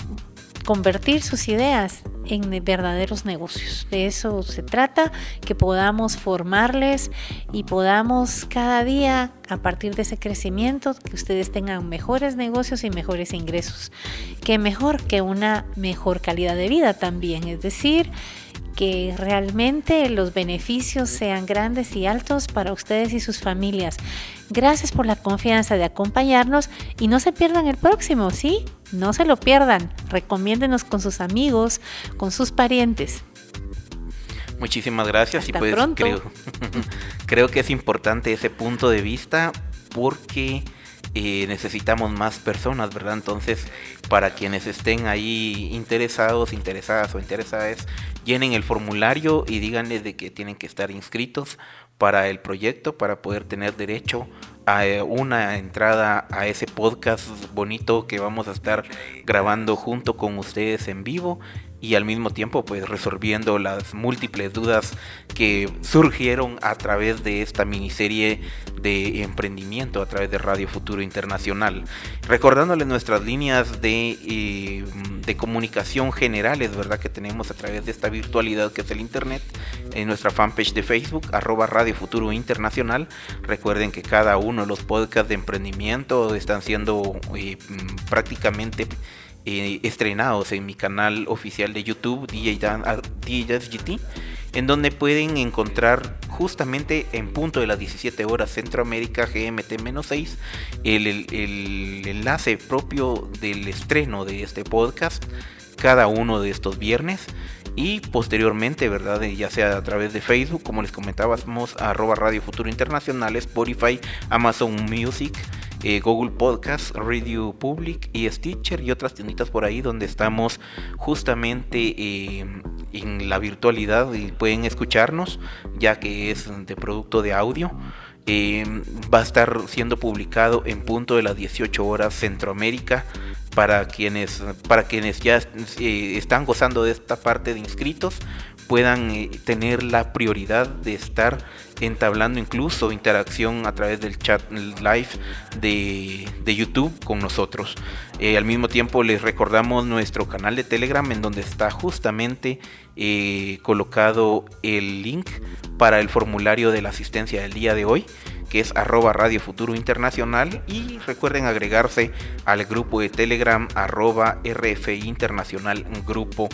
convertir sus ideas en verdaderos negocios. De eso se trata, que podamos formarles y podamos cada día, a partir de ese crecimiento, que ustedes tengan mejores negocios y mejores ingresos. Que mejor que una mejor calidad de vida también, es decir, que realmente los beneficios sean grandes y altos para ustedes y sus familias. Gracias por la confianza de acompañarnos y no se pierdan el próximo, ¿sí? No se lo pierdan. Recomiéndenos con sus amigos, con sus parientes. Muchísimas gracias y pues creo, [LAUGHS] creo que es importante ese punto de vista porque eh, necesitamos más personas, ¿verdad? Entonces, para quienes estén ahí interesados, interesadas o interesadas, llenen el formulario y díganles de que tienen que estar inscritos para el proyecto, para poder tener derecho a eh, una entrada a ese podcast bonito que vamos a estar grabando junto con ustedes en vivo y al mismo tiempo pues resolviendo las múltiples dudas que surgieron a través de esta miniserie de emprendimiento a través de Radio Futuro Internacional. Recordándoles nuestras líneas de, eh, de comunicación generales, ¿verdad? Que tenemos a través de esta virtualidad que es el Internet, en nuestra fanpage de Facebook, arroba Radio Futuro Internacional. Recuerden que cada uno de los podcasts de emprendimiento están siendo eh, prácticamente eh, estrenados en mi canal oficial de YouTube, DJ, GT, en donde pueden encontrar justamente en punto de las 17 horas Centroamérica GMT-6 el, el enlace propio del estreno de este podcast cada uno de estos viernes y posteriormente, ¿verdad? Ya sea a través de Facebook, como les comentábamos, arroba Radio Futuro Internacional, Spotify, Amazon Music eh, Google Podcast, Radio Public y Stitcher y otras tienditas por ahí donde estamos justamente eh, en la virtualidad y pueden escucharnos ya que es de producto de audio. Eh, va a estar siendo publicado en punto de las 18 horas Centroamérica para quienes para quienes ya están gozando de esta parte de inscritos puedan eh, tener la prioridad de estar entablando incluso interacción a través del chat live de, YouTube con nosotros. Eh, al mismo tiempo les recordamos nuestro canal de Telegram en donde está justamente eh, colocado el link para el formulario de la asistencia del día de hoy que es arroba Radio Futuro Internacional y recuerden agregarse al grupo de Telegram arroba RFI Internacional Grupo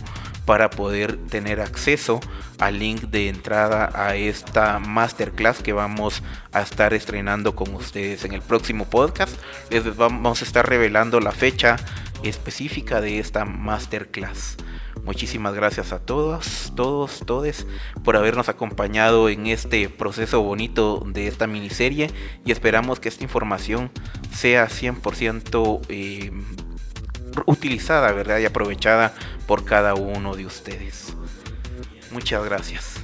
para poder tener acceso al link de entrada a esta masterclass que vamos a estar estrenando con ustedes en el próximo podcast. Les vamos a estar revelando la fecha específica de esta masterclass. Muchísimas gracias a todos, todos, todes por habernos acompañado en este proceso bonito de esta miniserie y esperamos que esta información sea 100% eh, utilizada, ¿verdad? Y aprovechada por cada uno de ustedes. Muchas gracias.